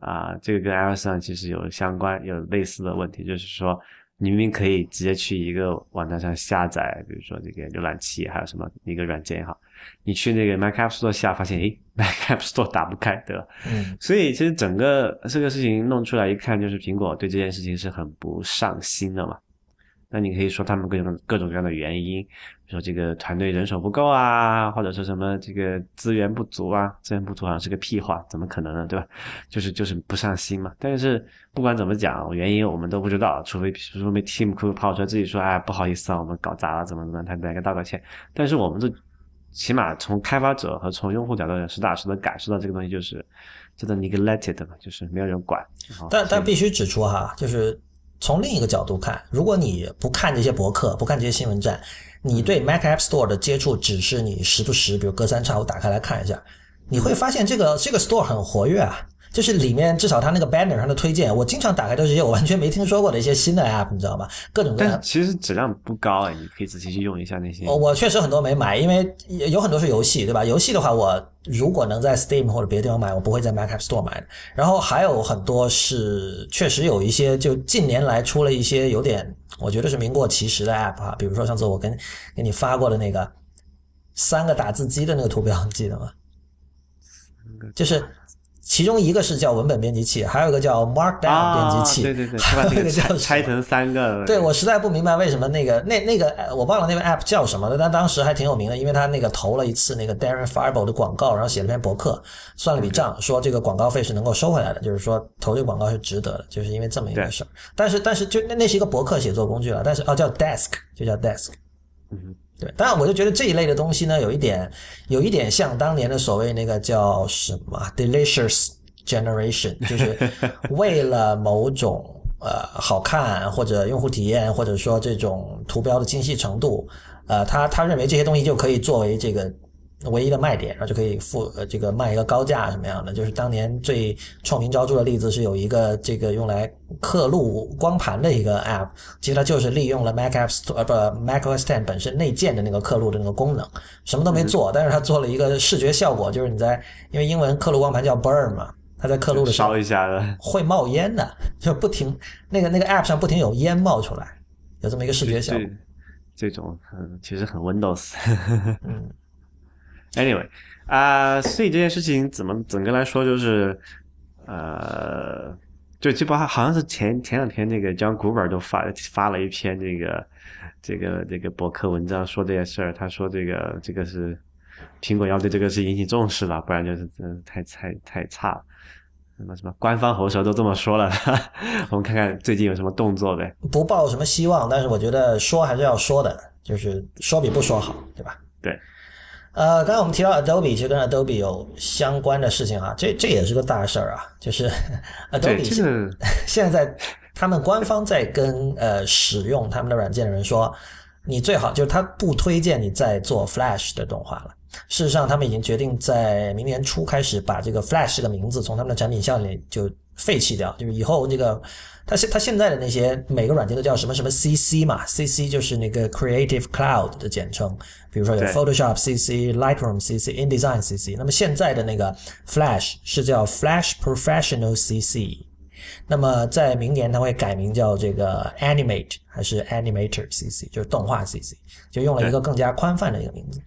啊，这个跟 iOS 上其实有相关、有类似的问题，就是说你明明可以直接去一个网站上下载，比如说这个浏览器，还有什么一个软件也好，你去那个 Mac App Store 下，发现诶，Mac App Store 打不开，对吧？嗯，所以其实整个这个事情弄出来一看，就是苹果对这件事情是很不上心的嘛。那你可以说他们各种各种各样的原因，比如说这个团队人手不够啊，或者说什么这个资源不足啊，资源不足好像是个屁话，怎么可能呢，对吧？就是就是不上心嘛。但是不管怎么讲，原因我们都不知道，除非除非 Tim Cook 跑出来自己说，哎，不好意思啊，我们搞砸了，怎么怎么样，他来个道个歉。但是我们这起码从开发者和从用户角度实打实的感受到这个东西就是真的 neglected 嘛，就是没有人管。但但必须指出哈，就是从另一个角度看，如果你不看这些博客，不看这些新闻站，你对 Mac App Store 的接触只是你时不时，比如隔三差五打开来看一下，你会发现这个这个 Store 很活跃啊。就是里面至少它那个 banner 上的推荐，我经常打开都是一些我完全没听说过的一些新的 app，你知道吗？各种各样但。其实质量不高啊，你可以仔细去用一下那些。我我确实很多没买，因为有很多是游戏，对吧？游戏的话，我如果能在 Steam 或者别的地方买，我不会在 Mac App Store 买的。然后还有很多是确实有一些，就近年来出了一些有点，我觉得是名过其实的 App 啊，比如说上次我跟给你发过的那个三个打字机的那个图标，你记得吗？就是其中一个是叫文本编辑器，还有一个叫 Markdown 啊，编辑器，对对对，还有一个叫拆成三个。对，我实在不明白为什么那个那那个呃我忘了那个 app 叫什么了，但当时还挺有名的，因为他那个投了一次那个 Darren Fireball 的广告，然后写了篇博客，算了笔账，说这个广告费是能够收回来的，就是说投这个广告是值得的，就是因为这么一个事儿。但是但是就那那是一个博客写作工具了，但是哦叫 Desk 就叫 Desk。嗯哼，对，当然我就觉得这一类的东西呢，有一点有一点像当年的所谓那个叫什么 Delicious Generation，就是 为了某种呃好看或者用户体验，或者说这种图标的精细程度，呃，他他认为这些东西就可以作为这个唯一的卖点，然后就可以付呃这个卖一个高价什么样的。就是当年最臭名昭著的例子是有一个这个用来刻录光盘的一个 app，其实它就是利用了 Mac App Store 呃不 Mac OS Ten 本身内建的那个刻录的那个功能，什么都没做，但是它做了一个视觉效果，就是你在因为英文刻录光盘叫 burn 嘛，它在刻录的时候烧一下的。会冒烟的，就不停那个那个 app 上不停有烟冒出来，有这么一个视觉效果。这这种嗯，其实很 Windows。嗯 Anyway，啊、所以这件事情怎么整个来说就是，呃，就基本上好像是前前两天那个 John Gruber 都发发了一篇这个这个这个博客文章说这件事儿，他说这个这个是苹果要对这个事引起重视了，不然就是真的太太太差了。什么什么官方喉舌都这么说了，我们看看最近有什么动作呗。不抱什么希望，但是我觉得说还是要说的，就是说比不说好，对吧？对。呃，刚才我们提到 Adobe，其实跟 Adobe 有相关的事情啊，这这也是个大事儿啊，就是 Adobe 现 现在他们官方在跟呃使用他们的软件的人说，你最好就是他不推荐你再做 Flash 的动画了。事实上，他们已经决定在明年初开始把这个 Flash 这个名字从他们的产品项里就废弃掉，就是以后那个他现他现在的那些每个软件都叫什么什么 CC 嘛，CC 就是那个 Creative Cloud 的简称，比如说有 Photoshop CC、Lightroom CC、InDesign CC。那么现在的那个 Flash 是叫 Flash Professional CC，那么在明年它会改名叫这个 Animate 还是 Animator CC，就是动画 CC，就用了一个更加宽泛的一个名字。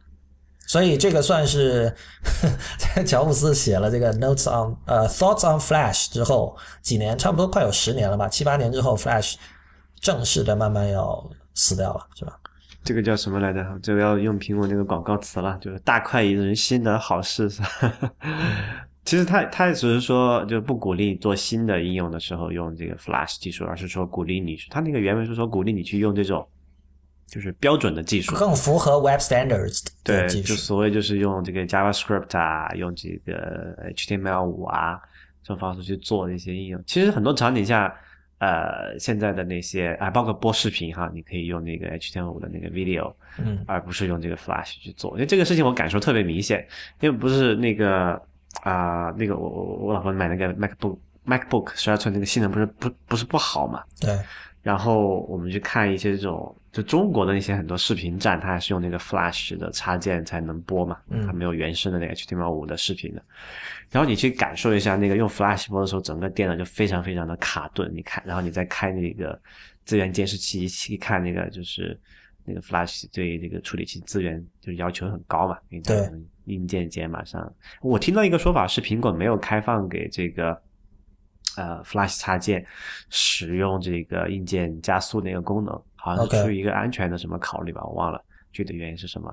所以这个算是 在乔布斯写了这个 Notes on 呃 Thoughts on Flash 之后几年，差不多快有十年了吧，七八年之后，Flash 正式的慢慢要死掉了，是吧？这个叫什么来着？这个要用苹果那个广告词了，就是大快人心的好事。是 吧其实他他只是说，就不鼓励做新的应用的时候用这个 Flash 技术，而是说鼓励你，他那个原文是说鼓励你去用这种。就是标准的技术，更符合 Web Standards 对，就所谓就是用这个 JavaScript 啊，用这个 HTML 五啊这种方式去做一些应用。其实很多场景下，呃，现在的那些啊，包括播视频哈，你可以用那个 HTML 五的那个 Video，嗯，而不是用这个 Flash 去做。因为这个事情我感受特别明显，因为不是那个啊，那个我我我老婆买那个 MacBook MacBook 十二寸那个性能不是不不是不好嘛？对。然后我们去看一些这种，就中国的那些很多视频站，它还是用那个 Flash 的插件才能播嘛，它没有原生的那个 HTML5 的视频的。然后你去感受一下那个用 Flash 播的时候，整个电脑就非常非常的卡顿。你看，然后你再开那个资源监视器一起看那个，就是那个 Flash 对这个处理器资源就要求很高嘛，你在，硬件解码上。我听到一个说法是，苹果没有开放给这个。呃，Flash 插件使用这个硬件加速那个功能，好像是出于一个安全的什么考虑吧，我忘了具体原因是什么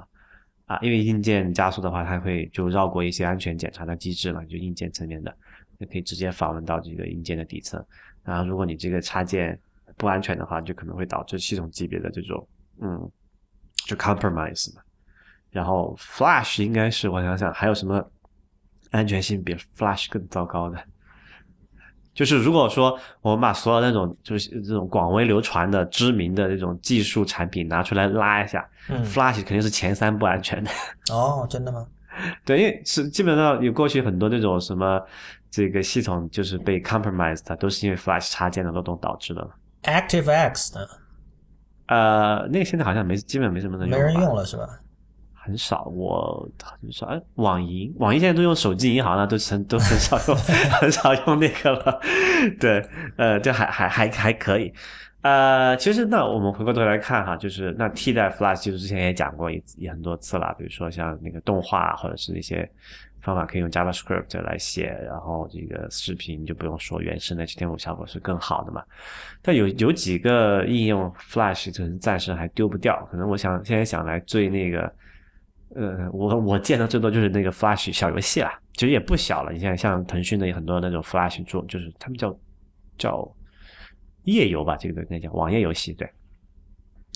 啊？因为硬件加速的话，它会就绕过一些安全检查的机制嘛，就硬件层面的，就可以直接访问到这个硬件的底层。然后，如果你这个插件不安全的话，就可能会导致系统级别的这种嗯，就 compromise 嘛。然后，Flash 应该是我想想还有什么安全性比 Flash 更糟糕的？就是如果说我们把所有那种就是这种广为流传的知名的这种技术产品拿出来拉一下，Flash 肯定是前三不安全的。哦，真的吗？对，因为是基本上有过去很多这种什么这个系统就是被 compromised，都是因为 Flash 插件的漏洞导致的。ActiveX 呢？呃，那个现在好像没，基本没什么人用，没人用了是吧？很少，我很少。哎，网银，网银现在都用手机银行了，都成都很少用，很少用那个了。对，呃，这还还还还可以。呃，其实那我们回过头来看哈，就是那替代 Flash 技术之前也讲过一也很多次了，比如说像那个动画或者是那些方法可以用 JavaScript 来写，然后这个视频就不用说原生的 HTML 效果是更好的嘛。但有有几个应用 Flash 可能暂时还丢不掉，可能我想现在想来最那个。呃，我我见的最多就是那个 Flash 小游戏啦，其实也不小了。你像像腾讯的很多那种 Flash 做，就是他们叫叫页游吧，这个应该叫网页游戏，对。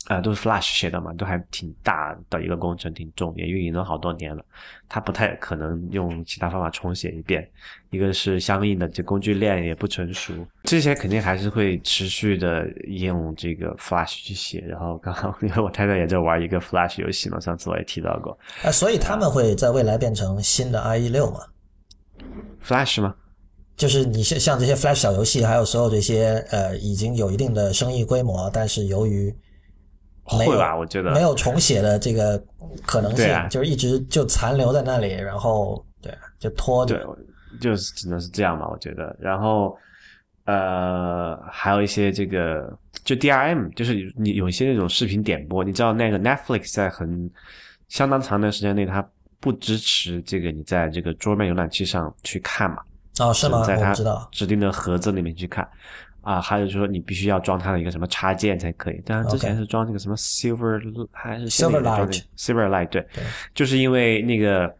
啊，都是 Flash 写的嘛，都还挺大的一个工程，挺重，也运营了好多年了。它不太可能用其他方法重写一遍，一个是相应的这工具链也不成熟，这些肯定还是会持续的用这个 Flash 去写。然后刚好因为我太太也在玩一个 Flash 游戏嘛，上次我也提到过。啊，所以他们会在未来变成新的 IE 六吗？Flash 吗？就是你像像这些 Flash 小游戏，还有所有这些呃已经有一定的生意规模，但是由于会吧，我觉得没有重写的这个可能性，就是一直就残留在那里，然后对，就拖着，就是只能是这样嘛，我觉得。然后呃，还有一些这个就 DRM，就是你有一些那种视频点播，你知道那个 Netflix 在很相当长的时间内，它不支持这个你在这个桌面浏览器上去看嘛？哦，是吗？在它知道指定的盒子里面去看。啊，还有就是说你必须要装它的一个什么插件才可以。当然之前是装那个什么 Silver 还是 Silverlight Silverlight 对，对就是因为那个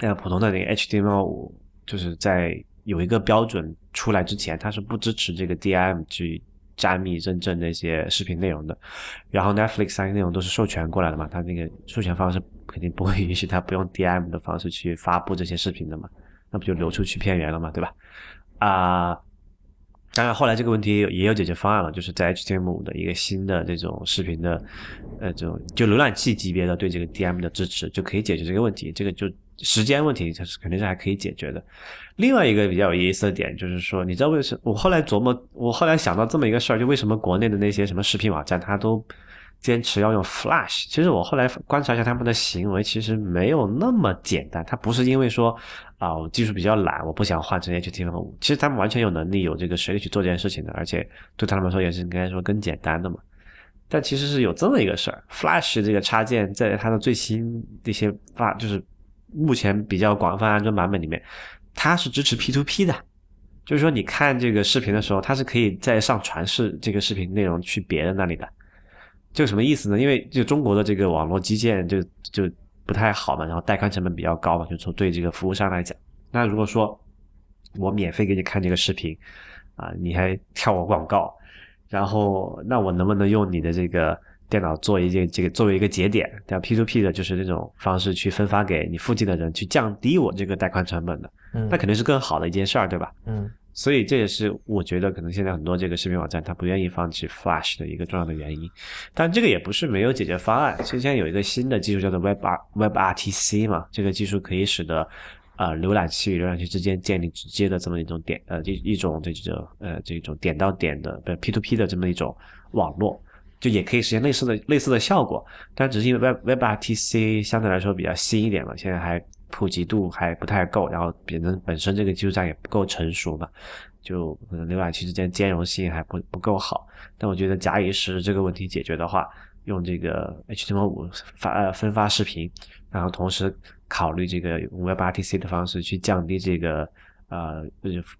呃普通的那个 HTML 五，就是在有一个标准出来之前，它是不支持这个 DRM 去加密认证那些视频内容的。然后 Netflix 那些内容都是授权过来的嘛，它那个授权方式肯定不会 允许它不用 DRM 的方式去发布这些视频的嘛，那不就流出去片源了嘛，对吧？啊、当然，后来这个问题也有解决方案了，就是在 HTML 的一个新的这种视频的，呃，这种就浏览器级别的对这个 DM 的支持，就可以解决这个问题。这个就时间问题，它是肯定是还可以解决的。另外一个比较有意思的点就是说，你知道为什么？我后来琢磨，我后来想到这么一个事儿，就为什么国内的那些什么视频网站，它都坚持要用 Flash？其实我后来观察一下他们的行为，其实没有那么简单。它不是因为说啊，我技术比较懒，我不想换成 HTML5。其实他们完全有能力、有这个实力去做这件事情的，而且对他们来说也是应该说更简单的嘛。但其实是有这么一个事儿，Flash 这个插件在它的最新的一些发，就是目前比较广泛安装版本里面，它是支持 P2P 的，就是说你看这个视频的时候，它是可以在上传是这个视频内容去别人那里的。这什么意思呢？因为就中国的这个网络基建就就不太好嘛，然后带宽成本比较高嘛，就从对这个服务商来讲，那如果说我免费给你看这个视频啊，你还跳我广告，然后那我能不能用你的这个电脑做一件这个作为一个节点，叫 P to P 的，就是这种方式去分发给你附近的人，去降低我这个带宽成本的，嗯。那肯定是更好的一件事儿，对吧？嗯所以这也是我觉得可能现在很多这个视频网站它不愿意放弃 Flash 的一个重要的原因。但这个也不是没有解决方案。其实现在有一个新的技术叫做 Web R WebRTC 嘛，这个技术可以使得呃浏览器与浏览器之间建立直接的这么一种点呃一一种这种呃这种点到点的不 P to P 的这么一种网络。就也可以实现类似的类似的效果，但只是因为 Web WebRTC 相对来说比较新一点嘛，现在还普及度还不太够，然后本身本身这个技术上也不够成熟嘛，就可能浏览器之间兼容性还不不够好。但我觉得假以时日这个问题解决的话，用这个 HTML5 发呃分发视频，然后同时考虑这个 WebRTC 的方式去降低这个呃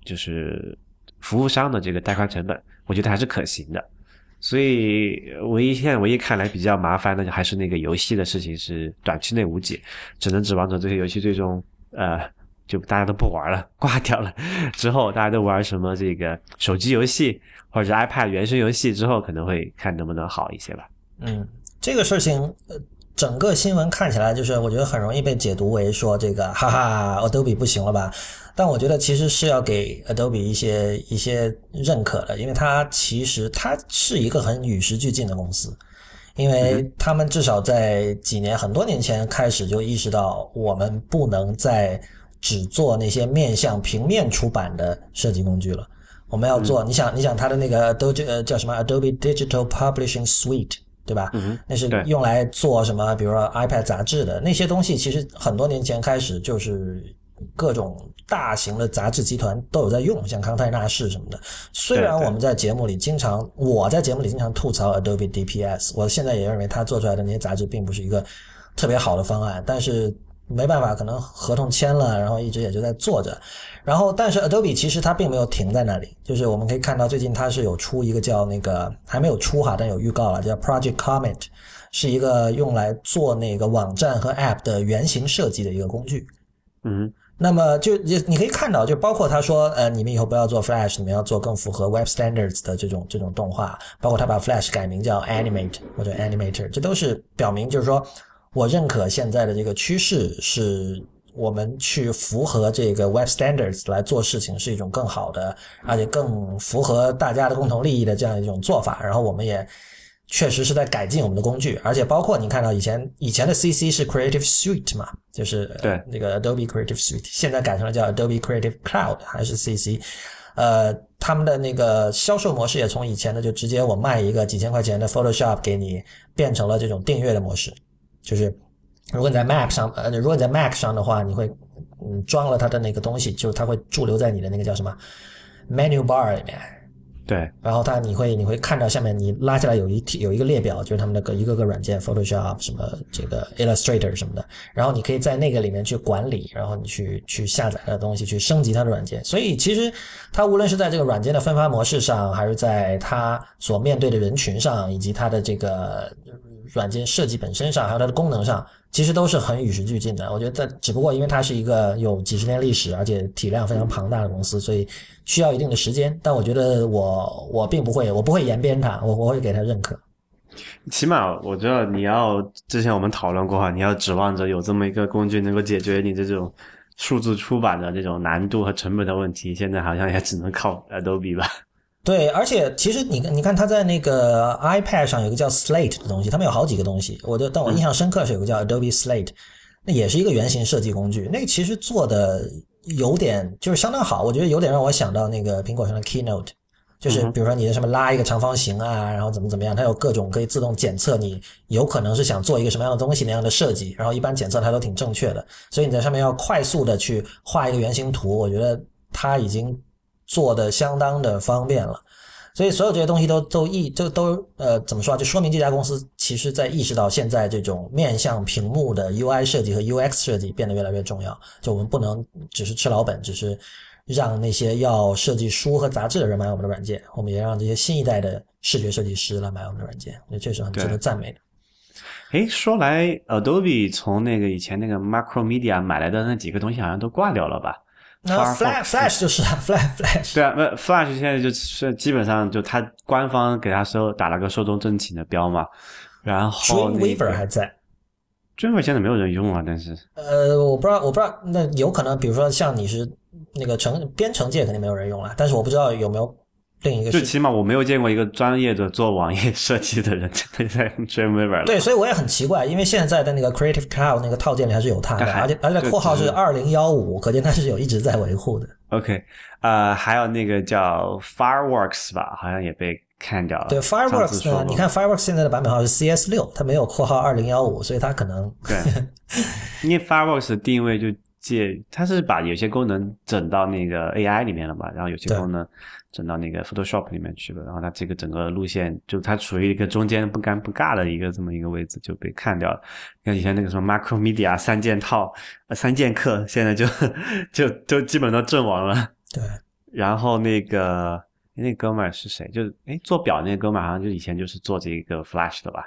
就是服务商的这个带宽成本，我觉得还是可行的。所以，唯一现在唯一看来比较麻烦的就还是那个游戏的事情是短期内无解，只能指望着这些游戏最终呃就大家都不玩了，挂掉了之后，大家都玩什么这个手机游戏或者 iPad 原生游戏之后，可能会看能不能好一些吧。嗯，这个事情，整个新闻看起来就是，我觉得很容易被解读为说这个，哈哈，Adobe 不行了吧？但我觉得其实是要给 Adobe 一些一些认可的，因为它其实它是一个很与时俱进的公司，因为他们至少在几年很多年前开始就意识到，我们不能再只做那些面向平面出版的设计工具了。我们要做，你想，你想它的那个 Adobe 呃叫什么 Adobe Digital Publishing Suite，对吧？嗯那是用来做什么？比如说 iPad 杂志的那些东西，其实很多年前开始就是各种大型的杂志集团都有在用，像康泰纳仕什么的。虽然我们在节目里经常，我在节目里经常吐槽 Adobe DPS，我现在也认为他做出来的那些杂志并不是一个特别好的方案，但是没办法，可能合同签了，然后一直也就在做着。然后，但是 Adobe 其实它并没有停在那里，就是我们可以看到最近它是有出一个叫那个还没有出哈，但有预告了，叫 Project Comet，是一个用来做那个网站和 App 的原型设计的一个工具。嗯那么就就你可以看到，就包括他说，呃，你们以后不要做 Flash，你们要做更符合 Web Standards 的这种这种动画，包括他把 Flash 改名叫 Animate 或者 Animator，这都是表明就是说我认可现在的这个趋势是。我们去符合这个 Web Standards 来做事情是一种更好的，而且更符合大家的共同利益的这样一种做法。然后我们也确实是在改进我们的工具，而且包括你看到以前以前的 CC 是 Creative Suite 嘛，就是呃对那个 Adobe Creative Suite，现在改成了叫 Adobe Creative Cloud 还是 CC，呃，他们的那个销售模式也从以前的就直接我卖一个几千块钱的 Photoshop 给你，变成了这种订阅的模式，就是如果你在 Mac 上，呃，如果你在 Mac 上的话，你会嗯装了它的那个东西，就是它会驻留在你的那个叫什么 menu bar 里面。对，然后它你会你会看到下面你拉下来有一题有一个列表，就是他们的个一个个软件，Photoshop 什么这个 Illustrator 什么的，然后你可以在那个里面去管理，然后你去去下载它的东西，去升级它的软件。所以其实它无论是在这个软件的分发模式上，还是在它所面对的人群上，以及它的这个软件设计本身上，还有它的功能上，其实都是很与时俱进的。我觉得，只不过因为它是一个有几十年历史，而且体量非常庞大的公司，所以需要一定的时间。但我觉得我我并不会，我不会延边它，我我会给它认可。起码我觉得你要之前我们讨论过哈，你要指望着有这么一个工具能够解决你这种数字出版的这种难度和成本的问题，现在好像也只能靠 Adobe 吧。对，而且其实你你看，它在那个 iPad 上有个叫 Slate 的东西，他们有好几个东西。我就但我印象深刻是有个叫 Adobe Slate，那也是一个原型设计工具。那个其实做的有点就是相当好，我觉得有点让我想到那个苹果上的 Keynote，就是比如说你的什么拉一个长方形啊，然后怎么怎么样，它有各种可以自动检测你有可能是想做一个什么样的东西那样的设计，然后一般检测它都挺正确的。所以你在上面要快速的去画一个原型图，我觉得它已经。做的相当的方便了，所以所有这些东西都都意就都呃怎么说啊？就说明这家公司其实在意识到现在这种面向屏幕的 UI 设计和 UX 设计变得越来越重要。就我们不能只是吃老本，只是让那些要设计书和杂志的人买我们的软件，我们也让这些新一代的视觉设计师来买我们的软件。我觉得这是很值得赞美的。哎，说来 Adobe 从那个以前那个 Macromedia 买来的那几个东西好像都挂掉了吧？那 Flash Flash 就是啊，Flash Flash 对啊，那 Flash 现在就是基本上就它官方给它收打了个寿终正寝的标嘛，然后 Dreamweaver 还在，Dreamweaver 现在没有人用啊，但是呃，我不知道，我不知道，那有可能，比如说像你是那个程编程界肯定没有人用了，但是我不知道有没有。另一个，就起码我没有见过一个专业的做网页设计的人真 的在 Dreamweaver。对，所以我也很奇怪，因为现在的那个 Creative Cloud 那个套件里还是有它的，而且而且括号是二零幺五，可见它是有一直在维护的。OK，呃，还有那个叫 Fireworks 吧，好像也被看掉了。对，Fireworks 呢？你看 Fireworks 现在的版本号是 CS 六，它没有括号二零幺五，所以它可能对，因为 Fireworks 的定位就借，它是把有些功能整到那个 AI 里面了嘛，然后有些功能。整到那个 Photoshop 里面去了，然后它这个整个路线就它处于一个中间不尴不尬的一个这么一个位置就被看掉了。像以前那个什么 Macromedia 三件套、三剑客，现在就就就基本都阵亡了。对。然后那个那哥们儿是谁？就是哎做表那哥们儿好像就以前就是做这个 Flash 的吧？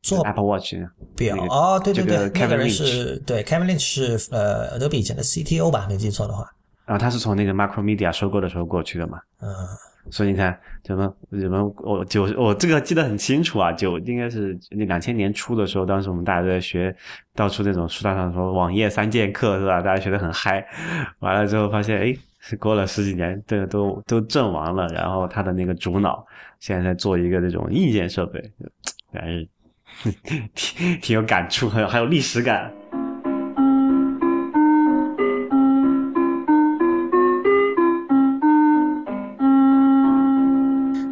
做 Apple Watch 表哦，对对对，那个人是对 Kevin Lynch 是呃 Adobe 以前的 CTO 吧？没记错的话。然后他是从那个 Macromedia 收购的时候过去的嘛，嗯，所以你看怎么怎么我九我这个记得很清楚啊，九应该是那两千年初的时候，当时我们大家都在学，到处那种书单上说网页三剑客是吧？大家学的很嗨，完了之后发现哎，过了十几年，这个都都阵亡了，然后他的那个主脑现在在做一个这种硬件设备，还是 挺挺有感触，还有还有历史感。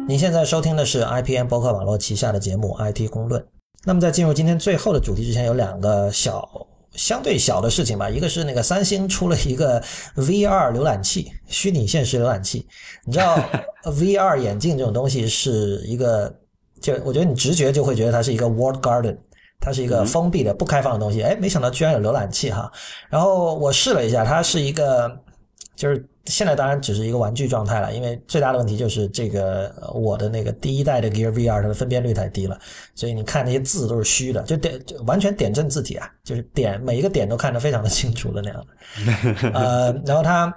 您现在收听的是 IPN 博客网络旗下的节目《IT 公论》。那么在进入今天最后的主题之前，有两个小相对小的事情吧。一个是那个三星出了一个 VR 浏览器，虚拟现实浏览器。你知道 VR 眼镜这种东西是一个，就我觉得你直觉就会觉得它是一个 World Garden，它是一个封闭的、不开放的东西。哎，没想到居然有浏览器哈。然后我试了一下，它是一个，就是。现在当然只是一个玩具状态了，因为最大的问题就是这个我的那个第一代的 Gear VR 它的分辨率太低了，所以你看那些字都是虚的，就点就完全点阵字体啊，就是点每一个点都看得非常的清楚的那样的。呃，然后它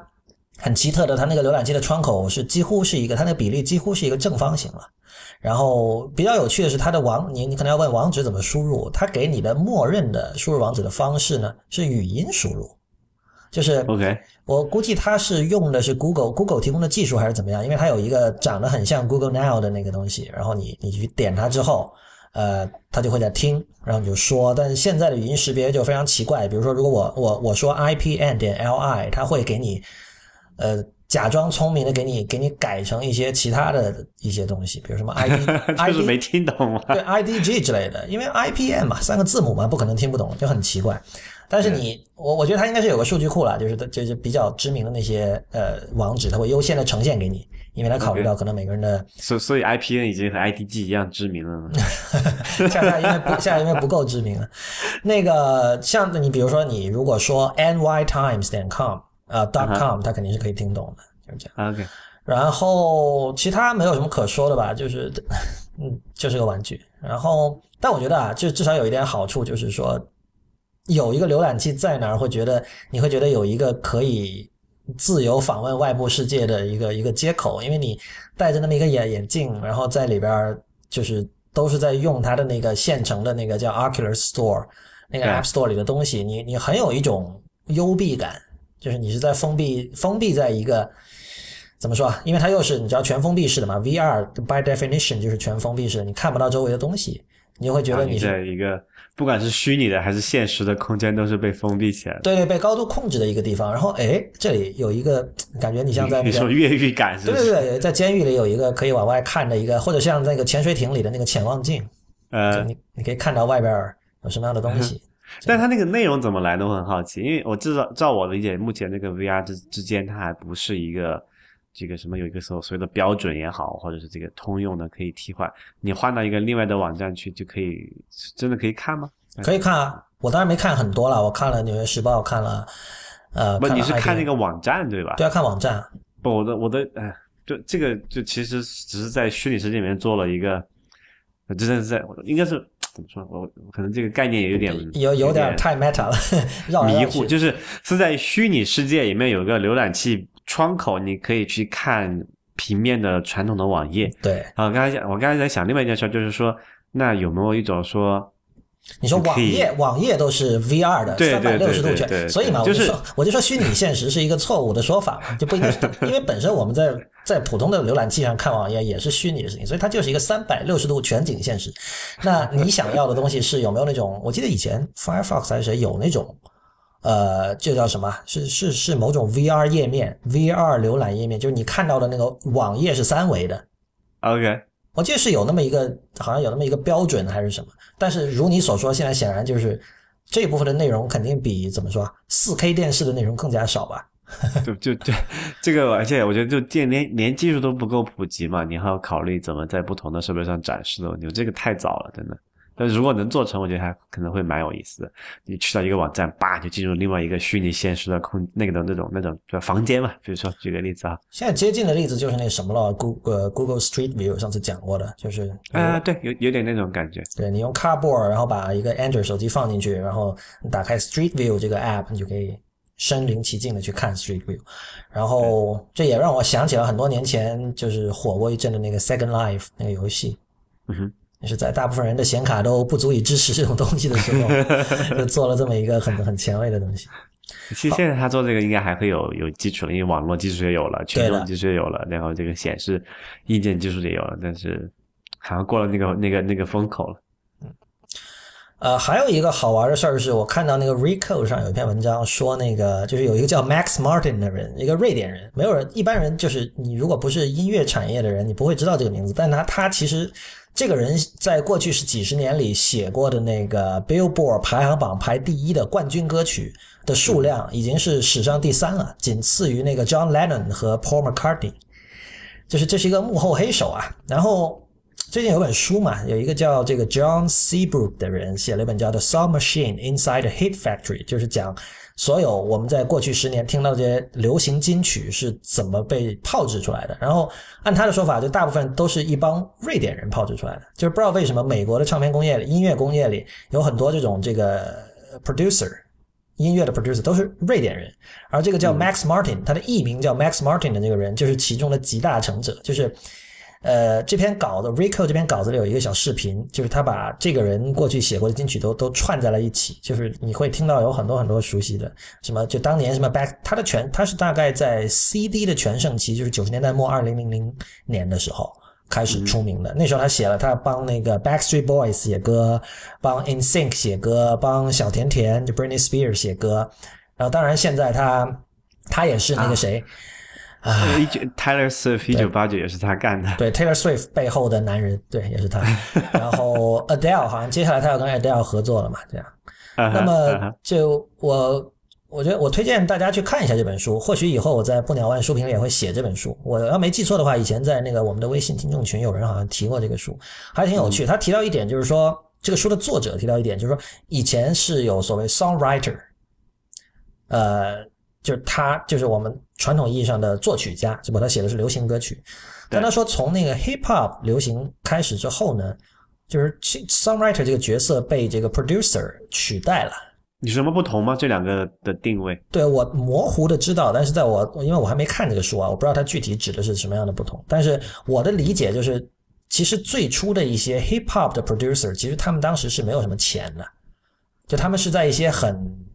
很奇特的，它那个浏览器的窗口是几乎是一个，它那个比例几乎是一个正方形了。然后比较有趣的是，它的网你你可能要问网址怎么输入，它给你的默认的输入网址的方式呢是语音输入。就是 OK，我估计他是用的是 Google Google 提供的技术还是怎么样？因为它有一个长得很像 Google Now 的那个东西，然后你你去点它之后，呃，它就会在听，然后你就说。但是现在的语音识别就非常奇怪，比如说如果我我我说 IPN 点 LI，它会给你呃假装聪明的给你给你改成一些其他的一些东西，比如什么 ID，就是没听懂吗？对 IDG 之类的，因为 IPN 嘛，三个字母嘛，不可能听不懂，就很奇怪。但是你我我觉得它应该是有个数据库了，就是就是比较知名的那些呃网址，它会优先的呈现给你，因为它考虑到可能每个人的所所以 IPN 已经和 IDG 一样知名了呢。恰恰因为不现在因为不够知名了。那个像你比如说你如果说 nytimes 点 com 呃 dot com，它肯定是可以听懂的，就是这样。OK，然后其他没有什么可说的吧，就是嗯，就是个玩具。然后，但我觉得啊，就至少有一点好处，就是说有一个浏览器在那儿，会觉得你会觉得有一个可以自由访问外部世界的一个一个接口，因为你戴着那么一个眼眼镜，然后在里边就是都是在用它的那个现成的那个叫 Oculus Store 那个 App Store 里的东西，你你很有一种幽闭感，就是你是在封闭封闭在一个。怎么说啊？因为它又是你知道全封闭式的嘛，VR by definition 就是全封闭式的，你看不到周围的东西，你就会觉得你在一个不管是虚拟的还是现实的空间都是被封闭起来的。对对被高度控制的一个地方。然后哎，这里有一个感觉，你像在那个你说越狱感是？对对对，在监狱里有一个可以往外看的一个，或者像那个潜水艇里的那个潜望镜，呃，你你可以看到外边有什么样的东西。但它那个内容怎么来的，我很好奇，因为我至少照我理解，目前那个 VR 之之间，它还不是一个这个什么有一个所所谓的标准也好，或者是这个通用的可以替换，你换到一个另外的网站去就可以，真的可以看吗？可以看啊，我当然没看很多了，我看了《纽约时报》，看了呃，不，你是看那个网站对吧？对啊，看网站。不，我的我的，哎，就这个就其实只是在虚拟世界里面做了一个，呃真的是在应该是怎么说？我我可能这个概念也有点有有点太 meta 了，迷糊，就是是在虚拟世界里面有个浏览器窗口，你可以去看平面的传统的网页。对，然后刚才想，我刚才在想另外一件事，就是说，那有没有一种说，你说网页网页都是 VR 的，对三百对六十度全，所以嘛，我就就是说我就说虚拟现实是一个错误的说法，就不应该 是，因为本身我们在在普通的浏览器上看网页也是虚拟的事情，所以它就是一个三百六十度全景现实。那你想要的东西是有没有那种？我记得以前 Firefox 还是谁有那种。呃，这叫什么？是是是某种 VR 页面，VR 浏览页面，就是你看到的那个网页是三维的，OK，我记得是有那么一个，好像有那么一个标准还是什么。但是如你所说，现在显然就是这一部分的内容肯定比怎么说四 K 电视的内容更加少吧？就就就这个，而且我觉得就连连连技术都不够普及嘛，你还要考虑怎么在不同的设备上展示的问题，这个太早了，真的。但是如果能做成，我觉得还可能会蛮有意思的。你去到一个网站，叭就进入另外一个虚拟现实的空那个的那种那种叫房间嘛，比如说举个例子啊，现在接近的例子就是那什么了，Google Google Street View 上次讲过的，就是啊、对，有有点那种感觉。对你用 Cardboard，然后把一个 Android 手机放进去，然后你打开 Street View 这个 app，你就可以身临其境的去看 Street View。然后这也让我想起了很多年前就是火过一阵的那个 Second Life 那个游戏。嗯哼，也是在大部分人的显卡都不足以支持这种东西的时候，就做了这么一个很很前卫的东西。其实现在他做这个应该还会有有基础了，因为网络技术也有了，群众技术也有了，然后这个显示硬件技术也有了，但是好像过了那个那个那个风口了。呃，还有一个好玩的事儿是我看到那个 Rico 上有一篇文章说，那个就是有一个叫 Max Martin 的人，一个瑞典人，没有人一般人就是你如果不是音乐产业的人，你不会知道这个名字，但他他其实这个人在过去是几十年里写过的那个 Billboard 排行榜排第一的冠军歌曲的数量已经是史上第三了，仅次于那个 John Lennon 和 Paul McCartney。就是这是一个幕后黑手啊。然后最近有本书嘛，有一个叫这个 John Seabrook 的人写了一本叫《The Song Machine Inside a Hit Factory》，就是讲所有我们在过去十年听到这些流行金曲是怎么被炮制出来的。然后按他的说法，就大部分都是一帮瑞典人炮制出来的。就是不知道为什么美国的唱片工业里、音乐工业里有很多这种这个 producer。音乐的 producer 都是瑞典人，而这个叫 Max Martin，、他的艺名叫 Max Martin 的这个人就是其中的集大成者，就是呃这篇稿子 Rico 这篇稿子里有一个小视频，就是他把这个人过去写过的金曲都都串在了一起，就是你会听到有很多很多熟悉的，什么就当年什么 Back，他的全他是大概在 CD 的全盛期，就是九十年代末二零零零年的时候。开始出名的，那时候他写了，他帮那个 Backstreet Boys 写歌，帮 InSync 写歌，帮小甜甜就 Britney Spears 写歌，然后当然现在他他也是那个谁，啊，一九 Tyler Swift 一九八九也是他干的。对 Taylor Swift 背后的男人，对，也是他。然后 Adele 好像接下来他要跟 Adele 合作了嘛，这样。那么就我我觉得我推荐大家去看一下这本书，或许以后我在不鸟万书评里也会写这本书。我要没记错的话，以前在那个我们的微信听众群有人好像提过这个书，还挺有趣。他提到一点就是说，这个书的作者提到一点就是说，以前是有所谓 songwriter，呃，就是他就是我们传统意义上的作曲家，只不过他写的是流行歌曲。但他说从那个 hip hop 流行开始之后呢，就是 songwriter 这个角色被这个 producer 取代了。有什么不同吗？这两个的定位？对我模糊的知道，但是在我因为我还没看这个书啊，我不知道它具体指的是什么样的不同。但是我的理解就是，其实最初的一些 hip hop 的 producer，其实他们当时是没有什么钱的，就他们是在一些很。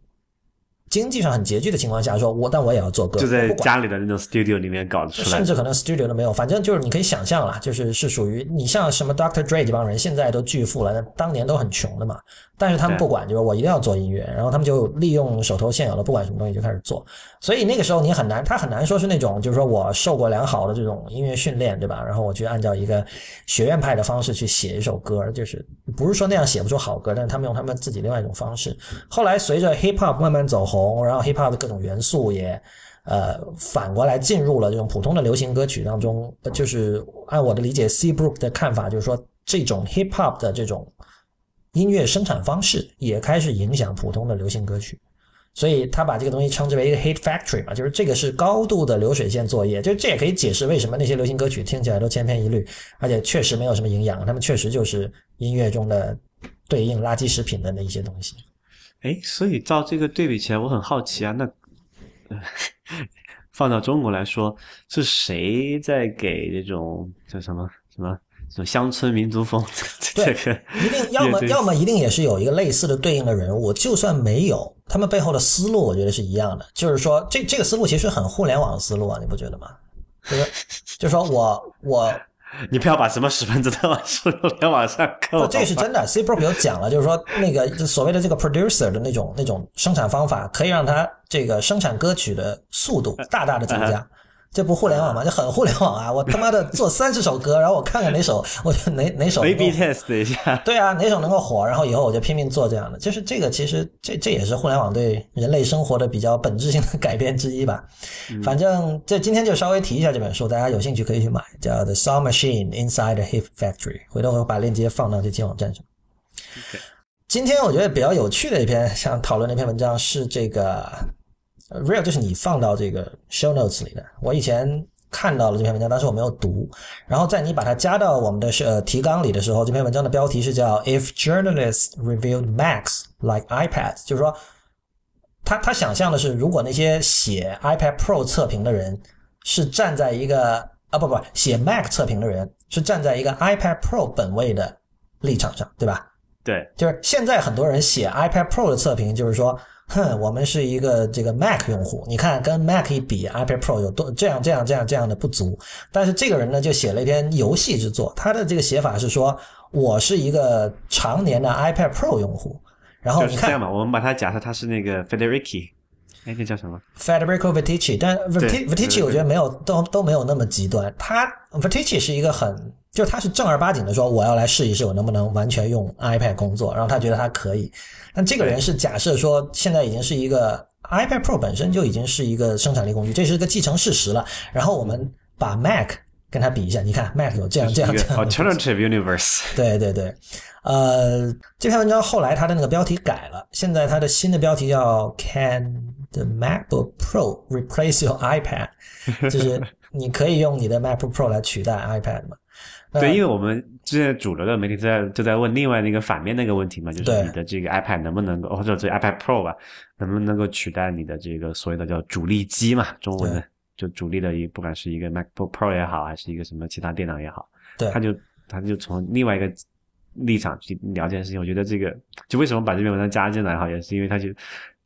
经济上很拮据的情况下，说我但我也要做歌，就在家里的那种 studio 里面搞出来，甚至可能 studio 都没有，反正就是你可以想象了，就是是属于你像什么 Doctor Dre 这帮人，现在都巨富了，那当年都很穷的嘛。但是他们不管，就是我一定要做音乐，然后他们就利用手头现有的不管什么东西就开始做。所以那个时候你很难，他很难说是那种就是说我受过良好的这种音乐训练，对吧？然后我去按照一个学院派的方式去写一首歌，就是不是说那样写不出好歌，但是他们用他们自己另外一种方式。后来随着 hip hop 慢慢走红，然后 hip hop 的各种元素也呃反过来进入了这种普通的流行歌曲当中，就是按我的理解，C Brook 的看法就是说这种 hip hop 的这种。音乐生产方式也开始影响普通的流行歌曲，所以他把这个东西称之为一个 hit factory 嘛，就是这个是高度的流水线作业，就这也可以解释为什么那些流行歌曲听起来都千篇一律，而且确实没有什么营养，他们确实就是音乐中的对应垃圾食品的那一些东西。哎，所以照这个对比起来，我很好奇啊，那放到中国来说，是谁在给这种叫什么什么？就乡村民族风，对，一定要么要么一定也是有一个类似的对应的人物，就算没有，他们背后的思路，我觉得是一样的。就是说，这这个思路其实很互联网的思路啊，你不觉得吗？就是，就是说我我，你不要把什么十分之都往互联网上扣。这个是真的，C Pro 有讲了，就是说那个所谓的这个 producer 的那种那种生产方法，可以让他这个生产歌曲的速度大大的 增加。这不互联网吗？就很互联网啊！我他妈的做三十首歌，然后我看看哪首，我就哪哪首 A/B test 一下。对啊，哪首能够火，然后以后我就拼命做这样的。就是这个，其实这这也是互联网对人类生活的比较本质性的改变之一吧。反正这今天就稍微提一下这本书，大家有兴趣可以去买，叫《The Song Machine Inside a Hip Factory》。回头我把链接放到这期网站上。今天我觉得比较有趣的一篇想讨论的一篇文章是这个。Real 就是你放到这个 show notes 里的。我以前看到了这篇文章，但是我没有读。然后在你把它加到我们的呃提纲里的时候，这篇文章的标题是叫 "If journalists reviewed Macs like iPads"，就是说他他想象的是，如果那些写 iPad Pro 测评的人是站在一个啊不不写 Mac 测评的人是站在一个 iPad Pro 本位的立场上，对吧？对，就是现在很多人写 iPad Pro 的测评，就是说。哼，我们是一个这个 Mac 用户，你看跟 Mac 一比，iPad Pro 有多这样这样这样这样的不足。但是这个人呢，就写了一篇游戏之作，他的这个写法是说，我是一个常年的 iPad Pro 用户。然后你看，这样吧，我们把它假设他是那个 Federici，哎，那叫什么？Federico Vitici，但 Vitici 我觉得没有都都没有那么极端。他 Vitici 是一个很。就他是正儿八经的说，我要来试一试，我能不能完全用 iPad 工作。然后他觉得他可以。但这个人是假设说，现在已经是一个 iPad Pro 本身就已经是一个生产力工具，这是一个既成事实了。然后我们把 Mac 跟他比一下，你看 Mac 有这样这样这样。Alternative universe。对对对，呃，这篇文章后来他的那个标题改了，现在他的新的标题叫 Can the MacBook Pro replace your iPad？就是你可以用你的 MacBook Pro 来取代 iPad 嘛？对，因为我们现在主流的媒体在就在问另外那个反面那个问题嘛，就是你的这个 iPad 能不能够，或者这 iPad Pro 吧，能不能够取代你的这个所谓的叫主力机嘛？中文的就主力的一，不管是一个 MacBook Pro 也好，还是一个什么其他电脑也好，对，他就他就从另外一个立场去聊这件事情。我觉得这个就为什么把这篇文章加进来哈，也是因为他就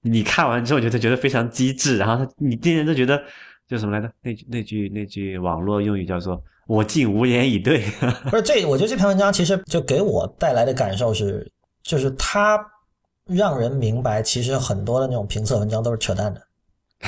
你看完之后觉得觉得非常机智，然后他你竟然都觉得叫什么来着？那句那句那句网络用语叫做。我竟无言以对。不是这，我觉得这篇文章其实就给我带来的感受是，就是它让人明白，其实很多的那种评测文章都是扯淡的。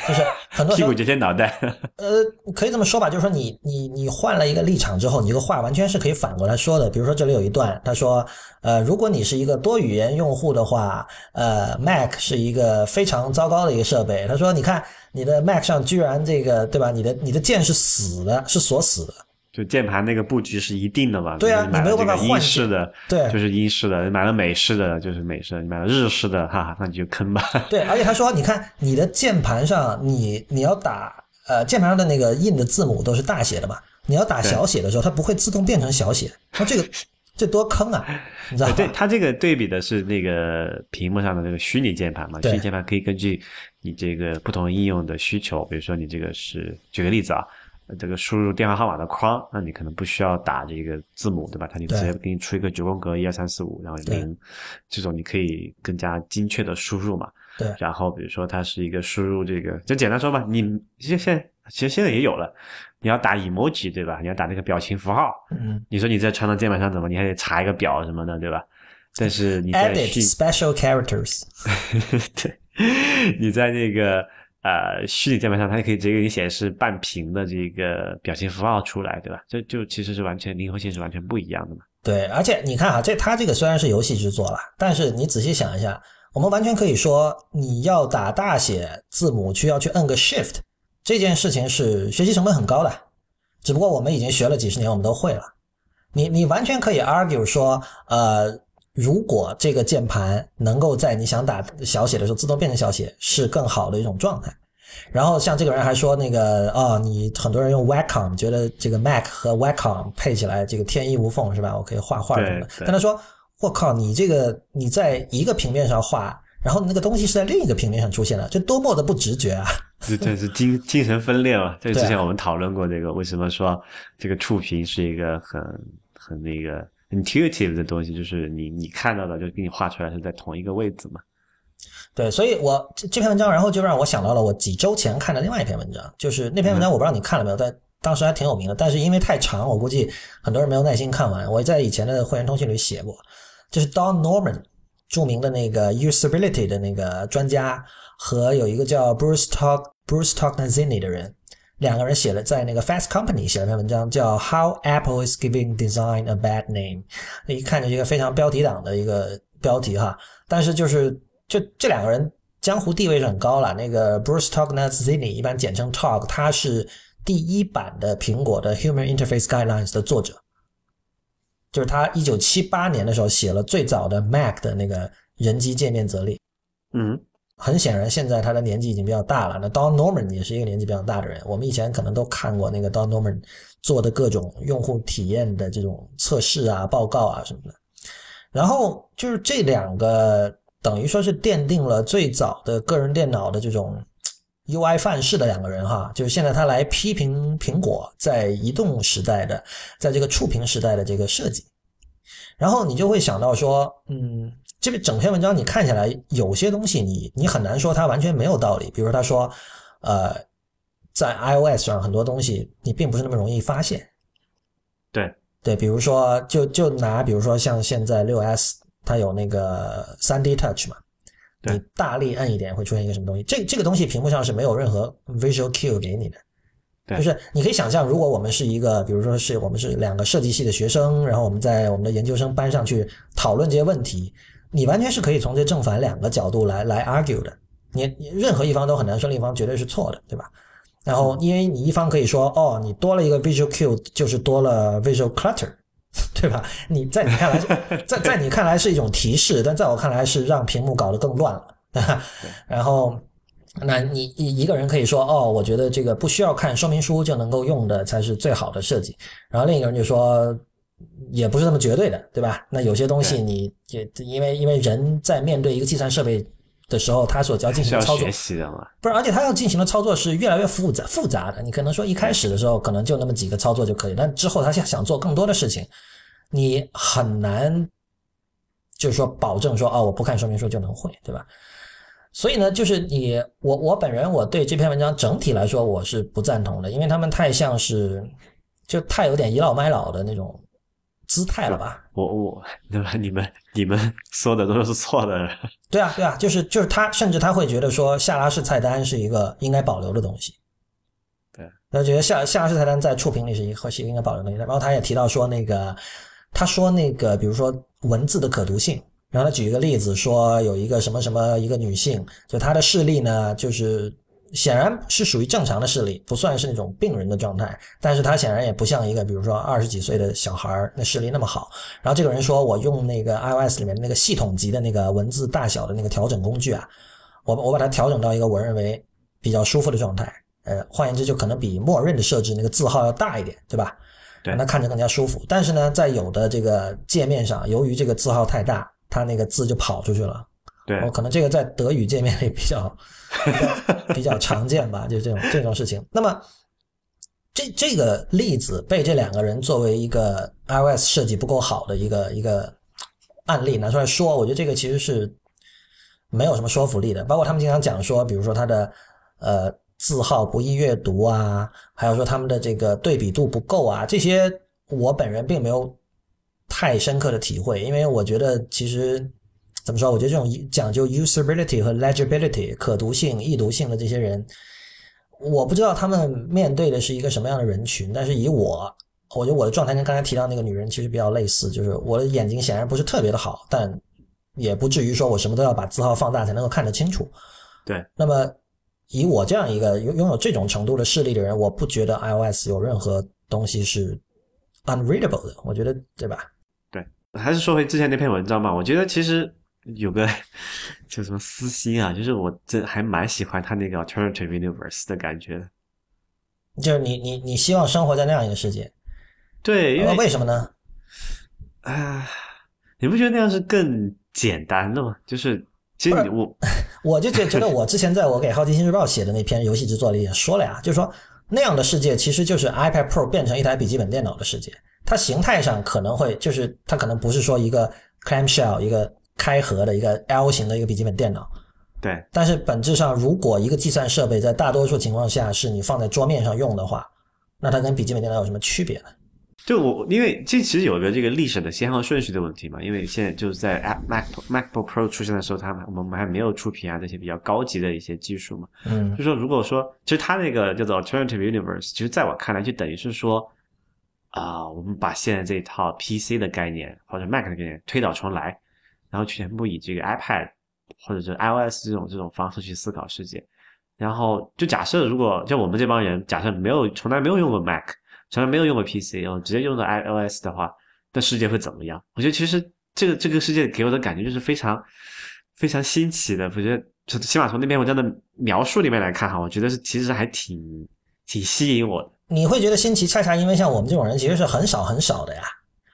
就是很多屁股决定脑袋。呃，可以这么说吧，就是说你你你换了一个立场之后，你这个话完全是可以反过来说的。比如说这里有一段，他说，呃，如果你是一个多语言用户的话，呃，Mac 是一个非常糟糕的一个设备。他说，你看你的 Mac 上居然这个对吧？你的你的键是死的，是锁死的。就键盘那个布局是一定的嘛？对啊，你买没有了这个英办法换式的，对就是英式的；买了美式的，就是美式的；你买了日式的，哈哈，那你就坑吧。对，而且他说，你看你的键盘上，你你要打呃键盘上的那个印的字母都是大写的嘛，你要打小写的时候，它不会自动变成小写，它这个 这多坑啊，你知道吗？对，它这个对比的是那个屏幕上的那个虚拟键盘嘛？虚拟键盘可以根据你这个不同应用的需求，比如说你这个是，举个例子啊，这个输入电话号码的框，那你可能不需要打这个字母，对吧？它就直接给你出一个九宫格，一二三四五，然后对零，这种你可以更加精确的输入嘛。对然后比如说它是一个输入这个，就简单说吧，你现现在其实现在也有了，你要打 emoji 对吧？你要打那个表情符号，嗯你说你在传统键盘上怎么，你还得查一个表什么的，对吧？但是你在，edit special characters，对，你在那个呃虚拟键盘上，它就可以直接给你显示半屏的这个表情符号出来，对吧？这就其实是完全灵活性是完全不一样的嘛。对，而且你看哈，这它这个虽然是游戏制作了，但是你仔细想一下，我们完全可以说，你要打大写字母需要去摁个 Shift，这件事情是学习成本很高的。只不过我们已经学了几十年，我们都会了。你你完全可以 argue 说，呃，如果这个键盘能够在你想打小写的时候自动变成小写，是更好的一种状态。然后像这个人还说那个哦，你很多人用 Wacom，觉得这个 Mac 和 Wacom 配起来这个天衣无缝是吧？我可以画画什么的但他说，我靠，你这个你在一个平面上画，然后那个东西是在另一个平面上出现的，这多么的不直觉啊！这这是精精神分裂嘛？这之前我们讨论过这个，为什么说这个触屏是一个很很那个 intuitive 的东西，就是你你看到的就给你画出来是在同一个位置嘛。对，所以我这这篇文章，然后就让我想到了我几周前看的另外一篇文章，就是那篇文章我不知道你看了没有，但当时还挺有名的，但是因为太长，我估计很多人没有耐心看完。我在以前的会员通讯里写过，就是 Don Norman 著名的那个 usability 的那个专家和有一个叫 Bruce Talk Bruce Talknazini 的人，两个人写了在那个 Fast Company 写了篇文章，叫 How Apple is Giving Design a Bad Name，一看就是一个非常标题党的一个标题哈，但是就是就这两个人江湖地位是很高了。那个 Bruce Talknazini 一般简称 Talk，他是第一版的苹果的 Human Interface Guidelines 的作者，就是他一九七八年的时候写了最早的 Mac 的那个人机界面则例。嗯，很显然，现在他的年纪已经比较大了。那 Don Norman 也是一个年纪比较大的人。我们以前可能都看过那个 Don Norman 做的各种用户体验的这种测试啊、报告啊什么的。然后就是这两个等于说是奠定了最早的个人电脑的这种 UI 范式的两个人哈，就是现在他来批评苹果在移动时代的，在这个触屏时代的这个设计。然后你就会想到说，嗯，这个整篇文章你看起来有些东西你你很难说它完全没有道理。比如他说，呃，在 iOS 上很多东西你并不是那么容易发现。对对，比如说就就拿比如说像现在六 S 它有那个三 D Touch 嘛，你大力摁一点会出现一个什么东西？这这个东西屏幕上是没有任何 Visual Cue 给你的。对就是你可以想象，如果我们是一个，比如说是我们是两个设计系的学生，然后我们在我们的研究生班上去讨论这些问题，你完全是可以从这正反两个角度来来 argue 的。你你任何一方都很难说另一方绝对是错的，对吧？然后因为你一方可以说，哦，你多了一个 visual cue，就是多了 visual clutter，对吧？你在你看来，在在你看来是一种提示，但在我看来是让屏幕搞得更乱了。然后，那你一一个人可以说，哦，我觉得这个不需要看说明书就能够用的才是最好的设计。然后另一个人就说，也不是那么绝对的，对吧？那有些东西你也因为因为人在面对一个计算设备的时候，他所要进行的操作学，习的嘛。不是，而且他要进行的操作是越来越复杂复杂的。你可能说一开始的时候可能就那么几个操作就可以，但之后他想想做更多的事情，你很难就是说保证说哦，我不看说明书就能会，对吧？所以呢，就是你我我本人我对这篇文章整体来说我是不赞同的，因为他们太像是就太有点倚老卖老的那种姿态了吧？我我 对吧？你们你们说的都是错的。对啊对啊，就是就是他甚至他会觉得说下拉式菜单是一个应该保留的东西。对，他觉得下下拉式菜单在触屏里是一个是应该保留的东西。然后他也提到说那个，他说那个比如说文字的可读性。然后他举一个例子说有一个什么什么一个女性，就她的视力呢就是。显然是属于正常的视力，不算是那种病人的状态。但是他显然也不像一个，比如说二十几岁的小孩儿那视力那么好。然后这个人说：“我用那个 iOS 里面那个系统级的那个文字大小的那个调整工具啊，我我把它调整到一个我认为比较舒服的状态。呃，换言之，就可能比默认的设置那个字号要大一点，对吧？对，那看着更加舒服。但是呢，在有的这个界面上，由于这个字号太大，它那个字就跑出去了。对，可能这个在德语界面里比较。比较比较常见吧，就这种这种事情。那么，这这个例子被这两个人作为一个 iOS 设计不够好的一个一个案例拿出来说，我觉得这个其实是没有什么说服力的。包括他们经常讲说，比如说他的呃字号不易阅读啊，还有说他们的这个对比度不够啊，这些我本人并没有太深刻的体会，因为我觉得其实。怎么说？我觉得这种讲究 usability 和 legibility 可读性、易读性的这些人，我不知道他们面对的是一个什么样的人群。但是以我，我觉得我的状态跟刚才提到那个女人其实比较类似，就是我的眼睛显然不是特别的好，但也不至于说我什么都要把字号放大才能够看得清楚。对。那么以我这样一个拥拥有这种程度的视力的人，我不觉得 iOS 有任何东西是 unreadable 的。我觉得，对吧？对。还是说回之前那篇文章吧，我觉得其实。有个就什么私心啊，就是我这还蛮喜欢他那个 alternative universe 的感觉。就是你你你希望生活在那样一个世界？对，因为为什么呢？啊，你不觉得那样是更简单的吗？就是其实我 我就觉觉得我之前在我给好奇心日报写的那篇游戏制作里也说了呀，就是说那样的世界其实就是 iPad Pro 变成一台笔记本电脑的世界。它形态上可能会就是它可能不是说一个 clamshell 一个。开合的一个 L 型的一个笔记本电脑，对。但是本质上，如果一个计算设备在大多数情况下是你放在桌面上用的话，那它跟笔记本电脑有什么区别呢？就我，因为这其实有个这个历史的先后顺序的问题嘛。因为现在就是在 Mac MacBook Pro 出现的时候，它我们还没有触屏啊这些比较高级的一些技术嘛。嗯。就说如果说，其实它那个叫做 Alternative Universe，其实在我看来就等于是说，啊，我们把现在这一套 PC 的概念或者 Mac 的概念推倒重来。然后全部以这个 iPad 或者是 iOS 这种这种方式去思考世界，然后就假设如果就我们这帮人假设没有从来没有用过 Mac，从来没有用过 PC，然后直接用的 iOS 的话，那世界会怎么样？我觉得其实这个这个世界给我的感觉就是非常非常新奇的。我觉得就起码从那篇文章的描述里面来看哈，我觉得是其实还挺挺吸引我的。你会觉得新奇，恰恰因为像我们这种人其实是很少很少的呀。